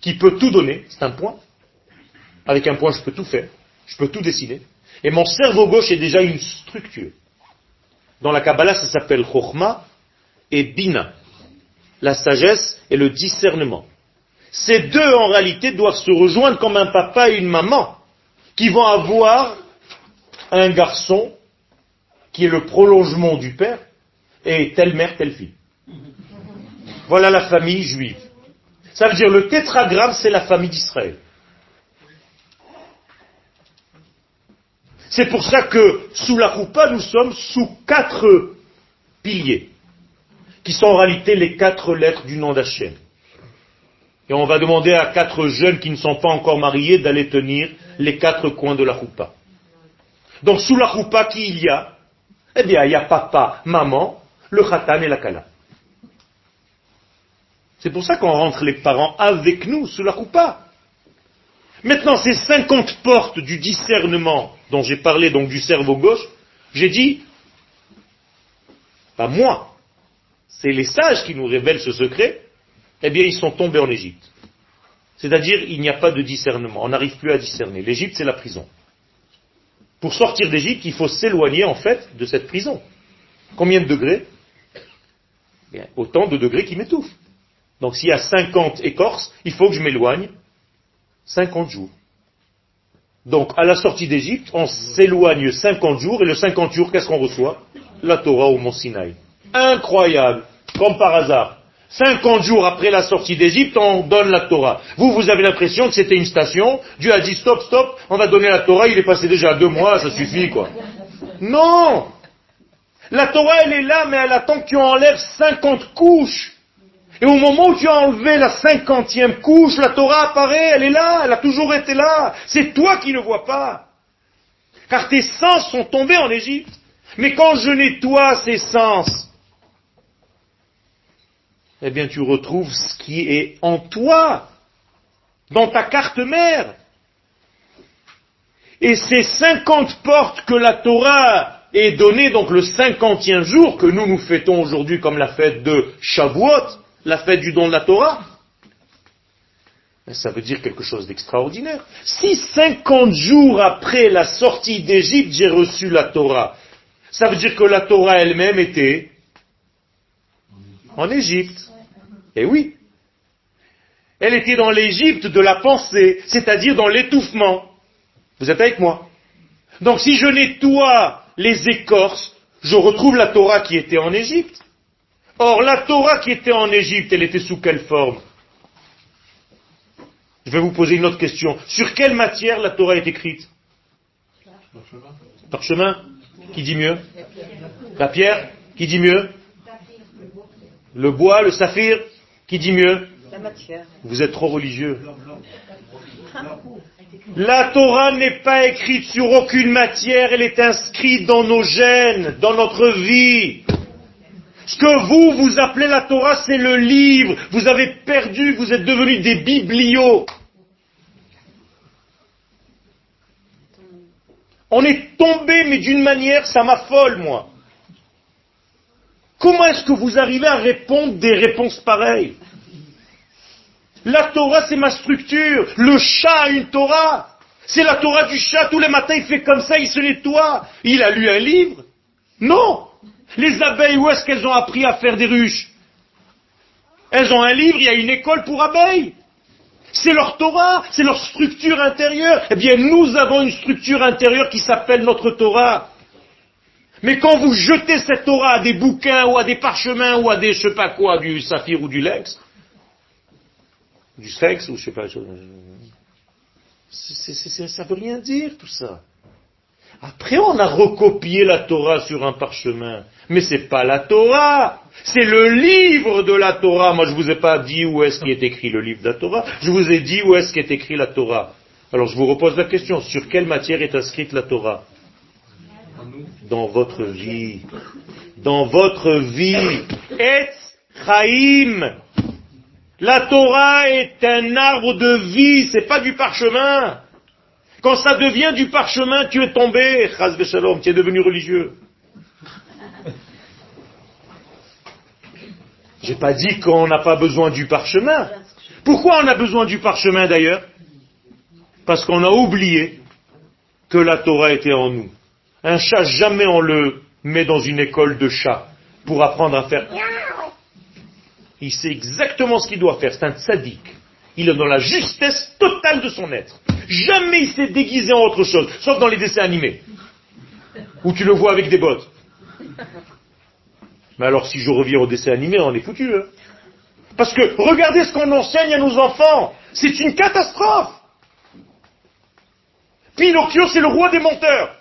qui peut tout donner, c'est un point. Avec un point, je peux tout faire, je peux tout décider. Et mon cerveau gauche est déjà une structure. Dans la Kabbalah, ça s'appelle Chokhmah et Bina, la sagesse et le discernement. Ces deux, en réalité, doivent se rejoindre comme un papa et une maman, qui vont avoir un garçon qui est le prolongement du père, et telle mère, telle fille. Voilà la famille juive. Ça veut dire le tétragramme, c'est la famille d'Israël. C'est pour ça que sous la roupa, nous sommes sous quatre piliers, qui sont en réalité les quatre lettres du nom d'Hachem. Et on va demander à quatre jeunes qui ne sont pas encore mariés d'aller tenir les quatre coins de la roupa. Donc sous la roupa, qui il y a? Eh bien, il y a papa, maman, le khatan et la kala. C'est pour ça qu'on rentre les parents avec nous sous la roupa. Maintenant, ces 50 portes du discernement dont j'ai parlé, donc du cerveau gauche, j'ai dit, pas moi, c'est les sages qui nous révèlent ce secret, eh bien, ils sont tombés en Égypte. C'est-à-dire, il n'y a pas de discernement. On n'arrive plus à discerner. L'Égypte, c'est la prison. Pour sortir d'Égypte, il faut s'éloigner, en fait, de cette prison. Combien de degrés? Bien, Autant de degrés qui m'étouffent. Donc s'il y a 50 écorces, il faut que je m'éloigne 50 jours. Donc à la sortie d'Égypte, on s'éloigne 50 jours, et le 50 jours, qu'est-ce qu'on reçoit? La Torah au Mont Sinaï. Incroyable, comme par hasard. 50 jours après la sortie d'Égypte, on donne la Torah. Vous, vous avez l'impression que c'était une station, Dieu a dit stop, stop, on va donner la Torah, il est passé déjà deux mois, ça suffit quoi. Non La Torah, elle est là, mais elle attend que tu enlèves 50 couches. Et au moment où tu as enlevé la cinquantième couche, la Torah apparaît, elle est là, elle a toujours été là. C'est toi qui ne vois pas. Car tes sens sont tombés en Égypte. Mais quand je nettoie ces sens, eh bien tu retrouves ce qui est en toi, dans ta carte mère. Et ces cinquante portes que la Torah est donnée, donc le cinquantième jour que nous nous fêtons aujourd'hui comme la fête de Shavuot, la fête du don de la Torah, ça veut dire quelque chose d'extraordinaire. Si 50 jours après la sortie d'Égypte, j'ai reçu la Torah, ça veut dire que la Torah elle-même était en Égypte. Eh oui. Elle était dans l'Égypte de la pensée, c'est-à-dire dans l'étouffement. Vous êtes avec moi Donc si je nettoie les écorces, je retrouve la Torah qui était en Égypte. Or, la Torah qui était en Égypte, elle était sous quelle forme? Je vais vous poser une autre question. Sur quelle matière la Torah est écrite? Parchemin Qui dit mieux? La pierre Qui dit mieux? Le bois, le saphir Qui dit mieux La matière. Vous êtes trop religieux. La Torah n'est pas écrite sur aucune matière, elle est inscrite dans nos gènes, dans notre vie. Ce que vous, vous appelez la Torah, c'est le livre. Vous avez perdu, vous êtes devenus des biblios. On est tombé, mais d'une manière, ça m'affole, moi. Comment est-ce que vous arrivez à répondre des réponses pareilles? La Torah, c'est ma structure. Le chat a une Torah. C'est la Torah du chat. Tous les matins, il fait comme ça, il se nettoie. Il a lu un livre Non Les abeilles, où est-ce qu'elles ont appris à faire des ruches? Elles ont un livre, il y a une école pour abeilles. C'est leur Torah, c'est leur structure intérieure. Eh bien, nous avons une structure intérieure qui s'appelle notre Torah. Mais quand vous jetez cette Torah à des bouquins ou à des parchemins ou à des je sais pas quoi, du saphir ou du lex, du sphinx ou je sais pas, ça ne veut rien dire tout ça. Après, on a recopié la Torah sur un parchemin. Mais c'est pas la Torah. C'est le livre de la Torah. Moi, je vous ai pas dit où est-ce qui est écrit le livre de la Torah. Je vous ai dit où est-ce qui est écrit la Torah. Alors, je vous repose la question. Sur quelle matière est inscrite la Torah? Dans votre vie. Dans votre vie. Et Chaim. La Torah est un arbre de vie, c'est pas du parchemin. Quand ça devient du parchemin, tu es tombé, Shalom, tu es devenu religieux. J'ai pas dit qu'on n'a pas besoin du parchemin. Pourquoi on a besoin du parchemin d'ailleurs? Parce qu'on a oublié que la Torah était en nous. Un chat, jamais on le met dans une école de chat pour apprendre à faire. Il sait exactement ce qu'il doit faire. C'est un tzaddik. Il est dans la justesse totale de son être. Jamais il s'est déguisé en autre chose, sauf dans les dessins animés, où tu le vois avec des bottes. Mais alors si je reviens au dessin animé, on est foutu. Hein. Parce que regardez ce qu'on enseigne à nos enfants. C'est une catastrophe. Pinocchio, c'est le roi des menteurs.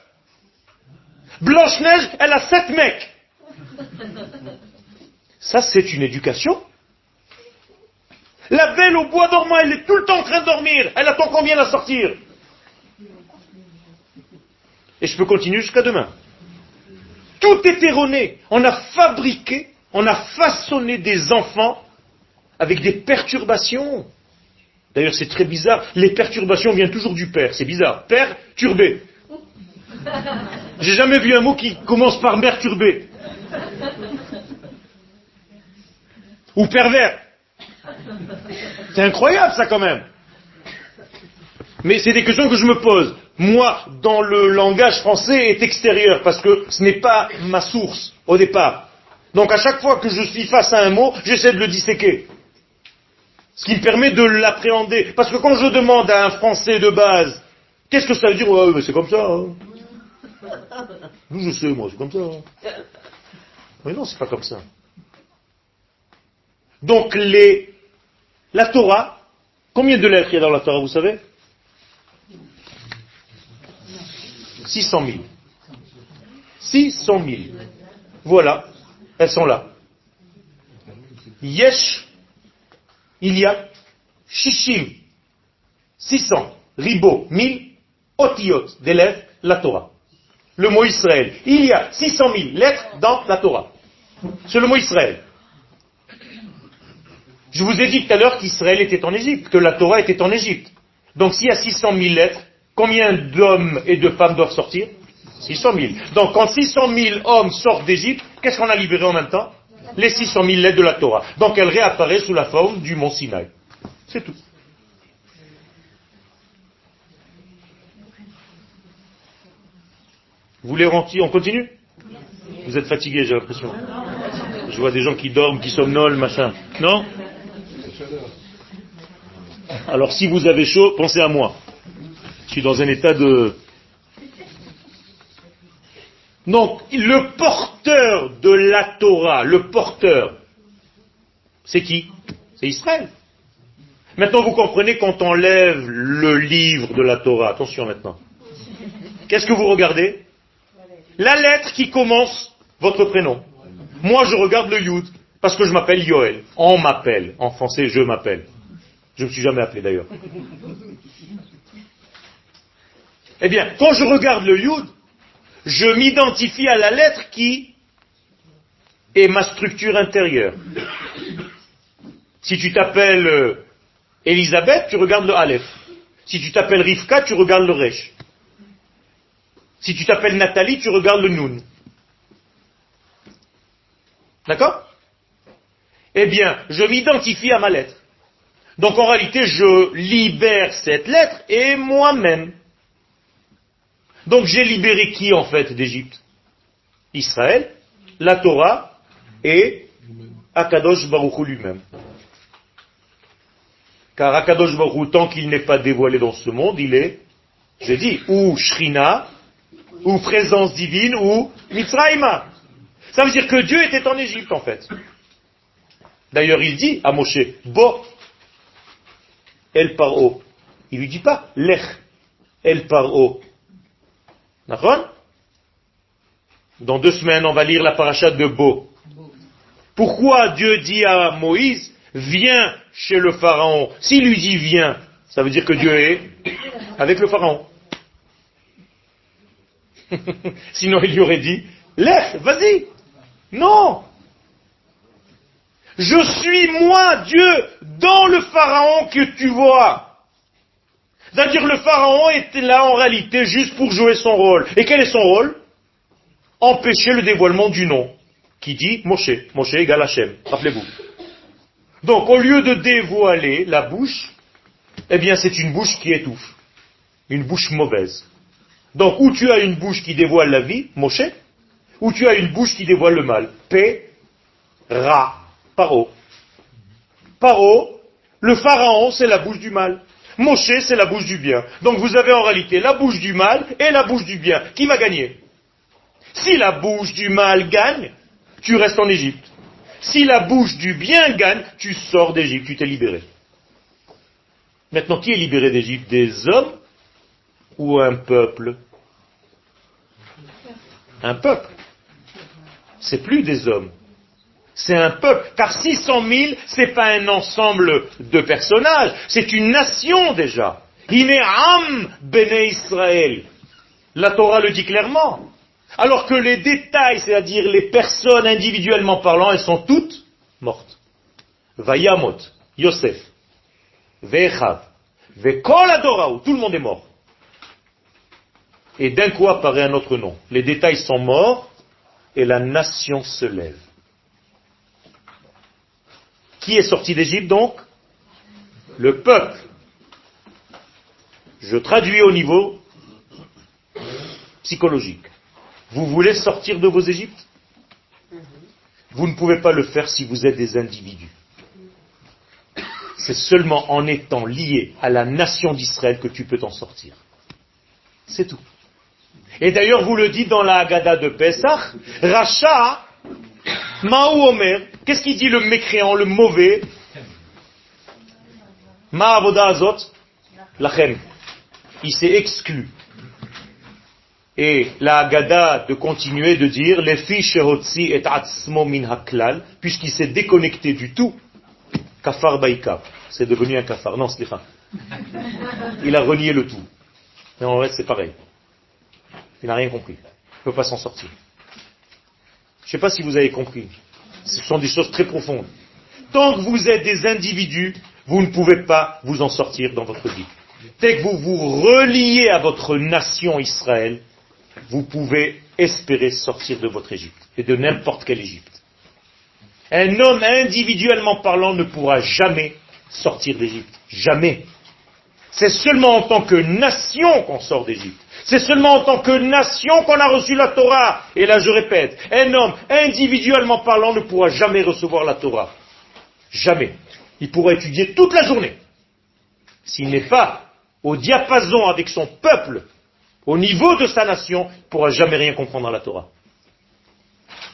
Blanche-Neige, elle a sept mecs. Ça, c'est une éducation. La belle au bois dormant, elle est tout le temps en train de dormir. Elle attend combien à sortir Et je peux continuer jusqu'à demain. Tout est erroné. On a fabriqué, on a façonné des enfants avec des perturbations. D'ailleurs, c'est très bizarre. Les perturbations viennent toujours du père. C'est bizarre. Père turbé. <laughs> J'ai jamais vu un mot qui commence par mère turbé. Ou pervers. C'est incroyable ça quand même. Mais c'est des questions que je me pose. Moi, dans le langage français, est extérieur, parce que ce n'est pas ma source au départ. Donc à chaque fois que je suis face à un mot, j'essaie de le disséquer. Ce qui me permet de l'appréhender. Parce que quand je demande à un français de base, qu'est-ce que ça veut dire? Ouais, C'est comme ça. Hein. Je sais, moi, c'est comme ça. Hein. Mais non, c'est pas comme ça. Donc les la Torah, combien de lettres il y a dans la Torah, vous savez? 600 000. 600 000. Voilà, elles sont là. Yesh, il y a Shishim, 600, Ribo, 1000, Otiot, lettres, la Torah. Le mot Israël. Il y a 600 000 lettres dans la Torah. C'est le mot Israël. Je vous ai dit tout à l'heure qu'Israël était en Égypte, que la Torah était en Égypte. Donc s'il y a 600 000 lettres, combien d'hommes et de femmes doivent sortir? 600 000. Donc quand 600 000 hommes sortent d'Égypte, qu'est-ce qu'on a libéré en même temps? Les 600 000 lettres de la Torah. Donc elle réapparaît sous la forme du mont Sinaï. C'est tout. Vous voulez On continue Vous êtes fatigué, j'ai l'impression. Je vois des gens qui dorment, qui somnolent, machin. Non alors si vous avez chaud, pensez à moi. Je suis dans un état de... Donc, le porteur de la Torah, le porteur, c'est qui C'est Israël. Maintenant, vous comprenez quand on lève le livre de la Torah. Attention maintenant. Qu'est-ce que vous regardez La lettre qui commence votre prénom. Moi, je regarde le Yud, parce que je m'appelle Yoel. On m'appelle. En français, je m'appelle. Je ne me suis jamais appelé d'ailleurs. Eh bien, quand je regarde le Yud, je m'identifie à la lettre qui est ma structure intérieure. Si tu t'appelles euh, Elisabeth, tu regardes le Aleph. Si tu t'appelles Rivka, tu regardes le Resh. Si tu t'appelles Nathalie, tu regardes le Nun. D'accord? Eh bien, je m'identifie à ma lettre. Donc en réalité, je libère cette lettre et moi-même. Donc j'ai libéré qui en fait d'Égypte? Israël, la Torah et Akadosh Baruch lui-même. Car Akadosh Baruch tant qu'il n'est pas dévoilé dans ce monde, il est, j'ai dit, ou Shrina, ou présence divine, ou Mitzrayma. Ça veut dire que Dieu était en Égypte en fait. D'ailleurs, il dit à Moshe, Bo, El Paro. Il lui dit pas, Lech, El Paro. D'accord? Dans deux semaines, on va lire la paracha de Bo. Pourquoi Dieu dit à Moïse, viens chez le Pharaon? S'il lui dit viens, ça veut dire que Dieu est avec le Pharaon. <laughs> Sinon, il lui aurait dit, laisse, vas-y. Non. Je suis moi, Dieu, dans le Pharaon que tu vois. C'est-à-dire le Pharaon était là en réalité juste pour jouer son rôle. Et quel est son rôle? Empêcher le dévoilement du nom, qui dit Moshe. Moshe égale Hachem. Rappelez-vous. Donc au lieu de dévoiler la bouche, eh bien c'est une bouche qui étouffe. Une bouche mauvaise. Donc, où tu as une bouche qui dévoile la vie, Moshe, ou tu as une bouche qui dévoile le mal. P, Ra, Paro. Paro, le pharaon, c'est la bouche du mal. Moshe, c'est la bouche du bien. Donc vous avez en réalité la bouche du mal et la bouche du bien. Qui va gagner? Si la bouche du mal gagne, tu restes en Égypte. Si la bouche du bien gagne, tu sors d'Égypte, tu t'es libéré. Maintenant, qui est libéré d'Égypte? Des hommes ou un peuple? Un peuple. C'est plus des hommes. C'est un peuple. Car 600 000, c'est pas un ensemble de personnages. C'est une nation déjà. Am Bene Israël. La Torah le dit clairement. Alors que les détails, c'est-à-dire les personnes individuellement parlant, elles sont toutes mortes. Vayamot, Yosef, Vechav, Vekol Adoraou, tout le monde est mort et d'un coup apparaît un autre nom. Les détails sont morts et la nation se lève. Qui est sorti d'Égypte donc? Le peuple. Je traduis au niveau psychologique. Vous voulez sortir de vos Égyptes? Vous ne pouvez pas le faire si vous êtes des individus. C'est seulement en étant lié à la nation d'Israël que tu peux t'en sortir. C'est tout. Et d'ailleurs, vous le dites dans la Haggadah de Pesach, Racha, Ma'ou Omer, qu'est-ce qu'il dit le mécréant, le mauvais? Ma'avoda Azot, Lachem. Il s'est exclu. Et la Haggadah de continuer de dire, les fiches et atzmo min haklal, puisqu'il s'est déconnecté du tout, kafar baika. C'est devenu un kafar. Non, c'est Il a renié le tout. Mais en vrai, c'est pareil. Il n'a rien compris. Il ne peut pas s'en sortir. Je ne sais pas si vous avez compris. Ce sont des choses très profondes. Tant que vous êtes des individus, vous ne pouvez pas vous en sortir dans votre vie. Dès que vous vous reliez à votre nation Israël, vous pouvez espérer sortir de votre Égypte et de n'importe quelle Égypte. Un homme individuellement parlant ne pourra jamais sortir d'Égypte. Jamais. C'est seulement en tant que nation qu'on sort d'Égypte. C'est seulement en tant que nation qu'on a reçu la Torah. Et là, je répète, un homme, individuellement parlant, ne pourra jamais recevoir la Torah. Jamais. Il pourra étudier toute la journée. S'il n'est pas au diapason avec son peuple, au niveau de sa nation, il ne pourra jamais rien comprendre à la Torah.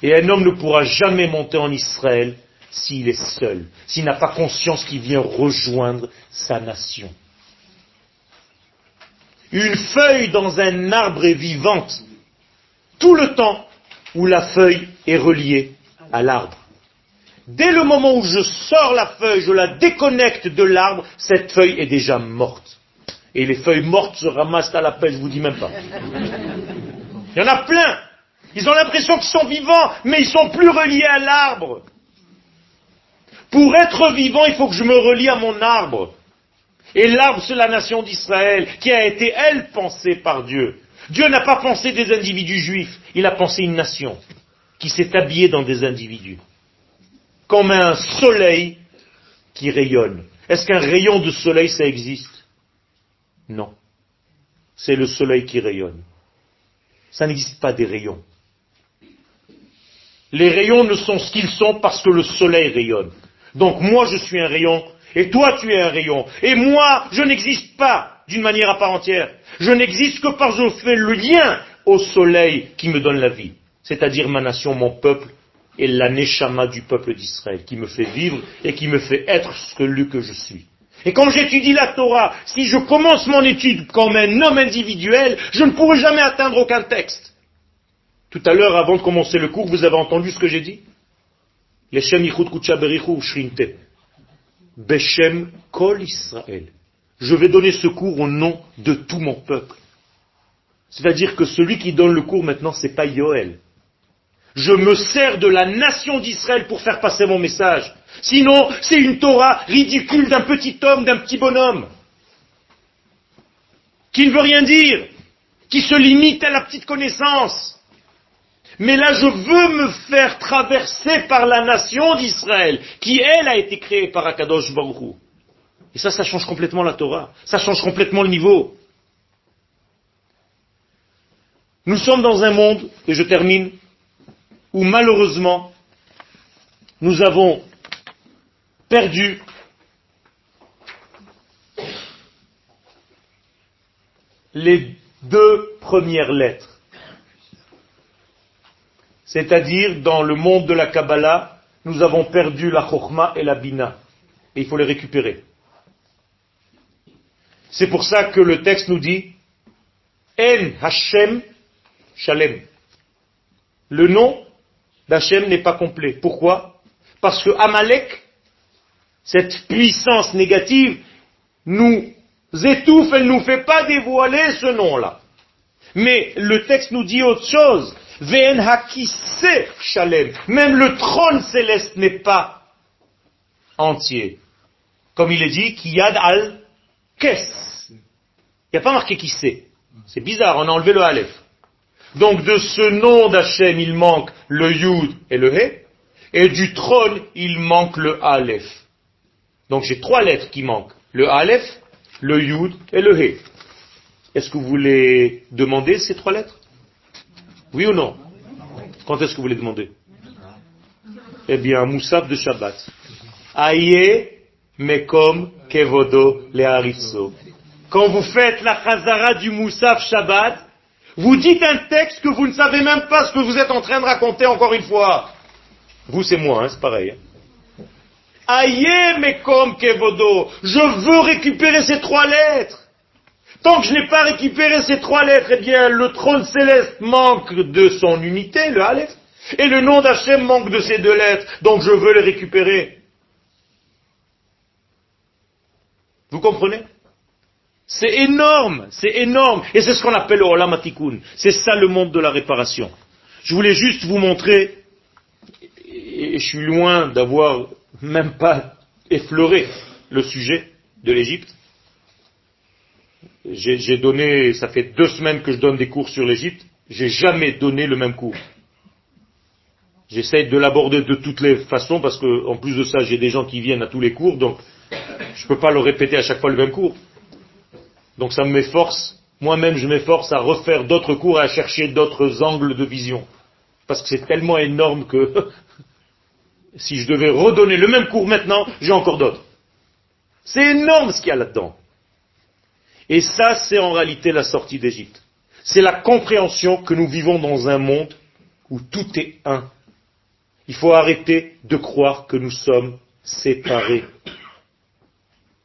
Et un homme ne pourra jamais monter en Israël s'il est seul, s'il n'a pas conscience qu'il vient rejoindre sa nation. Une feuille dans un arbre est vivante tout le temps où la feuille est reliée à l'arbre. Dès le moment où je sors la feuille, je la déconnecte de l'arbre, cette feuille est déjà morte. Et les feuilles mortes se ramassent à la pelle, je vous dis même pas. Il y en a plein. Ils ont l'impression qu'ils sont vivants, mais ils sont plus reliés à l'arbre. Pour être vivant, il faut que je me relie à mon arbre. Et l'arbre, c'est la nation d'Israël, qui a été, elle, pensée par Dieu. Dieu n'a pas pensé des individus juifs, il a pensé une nation qui s'est habillée dans des individus. Comme un soleil qui rayonne. Est-ce qu'un rayon de soleil, ça existe? Non. C'est le soleil qui rayonne. Ça n'existe pas des rayons. Les rayons ne sont ce qu'ils sont parce que le soleil rayonne. Donc moi je suis un rayon, et toi tu es un rayon, et moi je n'existe pas d'une manière à part entière. Je n'existe que parce que je fais le lien au soleil qui me donne la vie, c'est-à-dire ma nation, mon peuple, et la neshama du peuple d'Israël, qui me fait vivre et qui me fait être celui que je suis. Et quand j'étudie la Torah, si je commence mon étude comme un homme individuel, je ne pourrai jamais atteindre aucun texte. Tout à l'heure, avant de commencer le cours, vous avez entendu ce que j'ai dit? Beshem Kol Israël. Je vais donner ce cours au nom de tout mon peuple. C'est-à-dire que celui qui donne le cours maintenant, c'est pas Yoel. Je me sers de la nation d'Israël pour faire passer mon message. Sinon, c'est une Torah ridicule d'un petit homme, d'un petit bonhomme, qui ne veut rien dire, qui se limite à la petite connaissance. Mais là, je veux me faire traverser par la nation d'Israël, qui, elle, a été créée par Akadosh Baruch Et ça, ça change complètement la Torah. Ça change complètement le niveau. Nous sommes dans un monde, et je termine, où malheureusement, nous avons perdu les deux premières lettres c'est-à-dire, dans le monde de la Kabbalah, nous avons perdu la Chokhmah et la Bina. Et il faut les récupérer. C'est pour ça que le texte nous dit En Hashem Shalem. Le nom d'Hachem n'est pas complet. Pourquoi? Parce que Amalek, cette puissance négative, nous étouffe, elle ne nous fait pas dévoiler ce nom-là. Mais le texte nous dit autre chose. Ve'en hakise shalem. Même le trône céleste n'est pas entier. Comme il est dit, kiyad al kes. Il n'y a pas marqué qui c'est. C'est bizarre, on a enlevé le aleph. Donc de ce nom d'Hachem, il manque le yud et le he. Et du trône, il manque le aleph. Donc j'ai trois lettres qui manquent. Le aleph, le yud et le he. Est-ce que vous voulez demander ces trois lettres? Oui ou non? Quand est-ce que vous les demandez? Eh bien, Moussaf de Shabbat. Aïe mekom kevodo le Quand vous faites la chazara du Moussaf Shabbat, vous dites un texte que vous ne savez même pas ce que vous êtes en train de raconter encore une fois. Vous, c'est moi, hein, c'est pareil. Hein. Aïe mekom kevodo. Je veux récupérer ces trois lettres. Tant que je n'ai pas récupéré ces trois lettres, eh bien, le trône céleste manque de son unité, le Aleph, et le nom d'Hachem manque de ces deux lettres, donc je veux les récupérer. Vous comprenez? C'est énorme, c'est énorme, et c'est ce qu'on appelle le Olamatikoun. C'est ça le monde de la réparation. Je voulais juste vous montrer, et je suis loin d'avoir même pas effleuré le sujet de l'Égypte, j'ai donné, ça fait deux semaines que je donne des cours sur l'Égypte, j'ai jamais donné le même cours. J'essaie de l'aborder de toutes les façons parce que, en plus de ça, j'ai des gens qui viennent à tous les cours, donc je ne peux pas leur répéter à chaque fois le même cours. Donc ça m'efforce, moi-même je m'efforce à refaire d'autres cours et à chercher d'autres angles de vision. Parce que c'est tellement énorme que <laughs> si je devais redonner le même cours maintenant, j'ai encore d'autres. C'est énorme ce qu'il y a là-dedans. Et ça, c'est en réalité la sortie d'Égypte. C'est la compréhension que nous vivons dans un monde où tout est un. Il faut arrêter de croire que nous sommes séparés.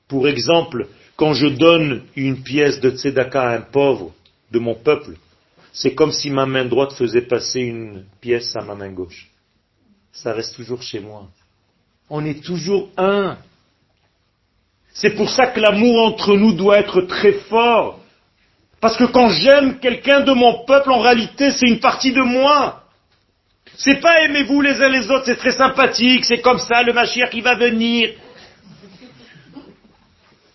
Pour exemple, quand je donne une pièce de tzedaka à un pauvre de mon peuple, c'est comme si ma main droite faisait passer une pièce à ma main gauche. Ça reste toujours chez moi. On est toujours un. C'est pour ça que l'amour entre nous doit être très fort. Parce que quand j'aime quelqu'un de mon peuple, en réalité, c'est une partie de moi. C'est pas aimez-vous les uns les autres, c'est très sympathique, c'est comme ça, le machir qui va venir.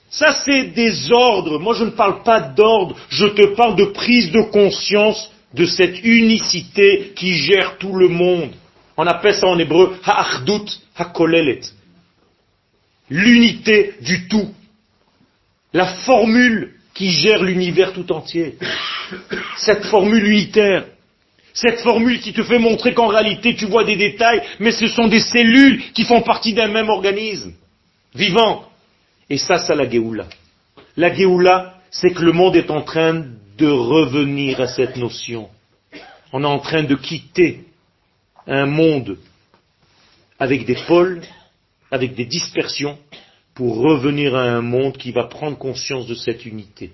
Ça, c'est des ordres. Moi, je ne parle pas d'ordre, je te parle de prise de conscience de cette unicité qui gère tout le monde. On appelle ça en hébreu ha'achdut ha'kolelet. L'unité du tout. La formule qui gère l'univers tout entier. Cette formule unitaire. Cette formule qui te fait montrer qu'en réalité tu vois des détails, mais ce sont des cellules qui font partie d'un même organisme, vivant. Et ça, c'est la Géoula. La Géoula, c'est que le monde est en train de revenir à cette notion. On est en train de quitter un monde avec des pôles, avec des dispersions, pour revenir à un monde qui va prendre conscience de cette unité.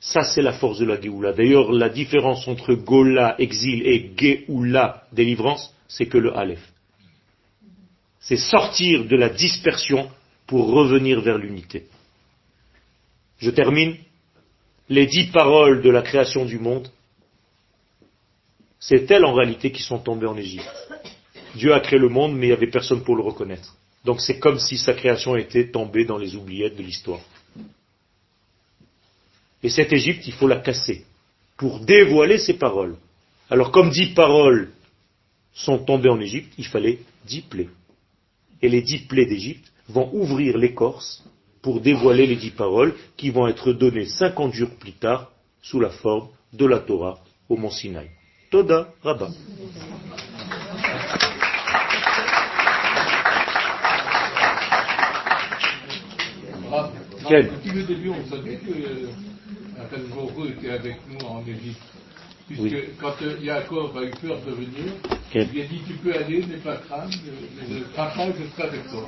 Ça, c'est la force de la Géoula. D'ailleurs, la différence entre Gola, exil, et Géoula, délivrance, c'est que le Aleph. C'est sortir de la dispersion pour revenir vers l'unité. Je termine. Les dix paroles de la création du monde, c'est elles en réalité qui sont tombées en Égypte. Dieu a créé le monde, mais il n'y avait personne pour le reconnaître. Donc c'est comme si sa création était tombée dans les oubliettes de l'histoire. Et cette Égypte, il faut la casser pour dévoiler ses paroles. Alors comme dix paroles sont tombées en Égypte, il fallait dix plaies. Et les dix plaies d'Égypte vont ouvrir l'écorce pour dévoiler les dix paroles qui vont être données cinquante jours plus tard sous la forme de la Torah au mont Sinaï. Toda Rabba. Quel? Depuis le début, on savait que euh, était avec nous en Égypte. Puisque oui. quand euh, Yaakov a eu peur de venir, Quel? il a dit Tu peux aller, n'aie pas crainte, ne crains pas, je serai avec toi.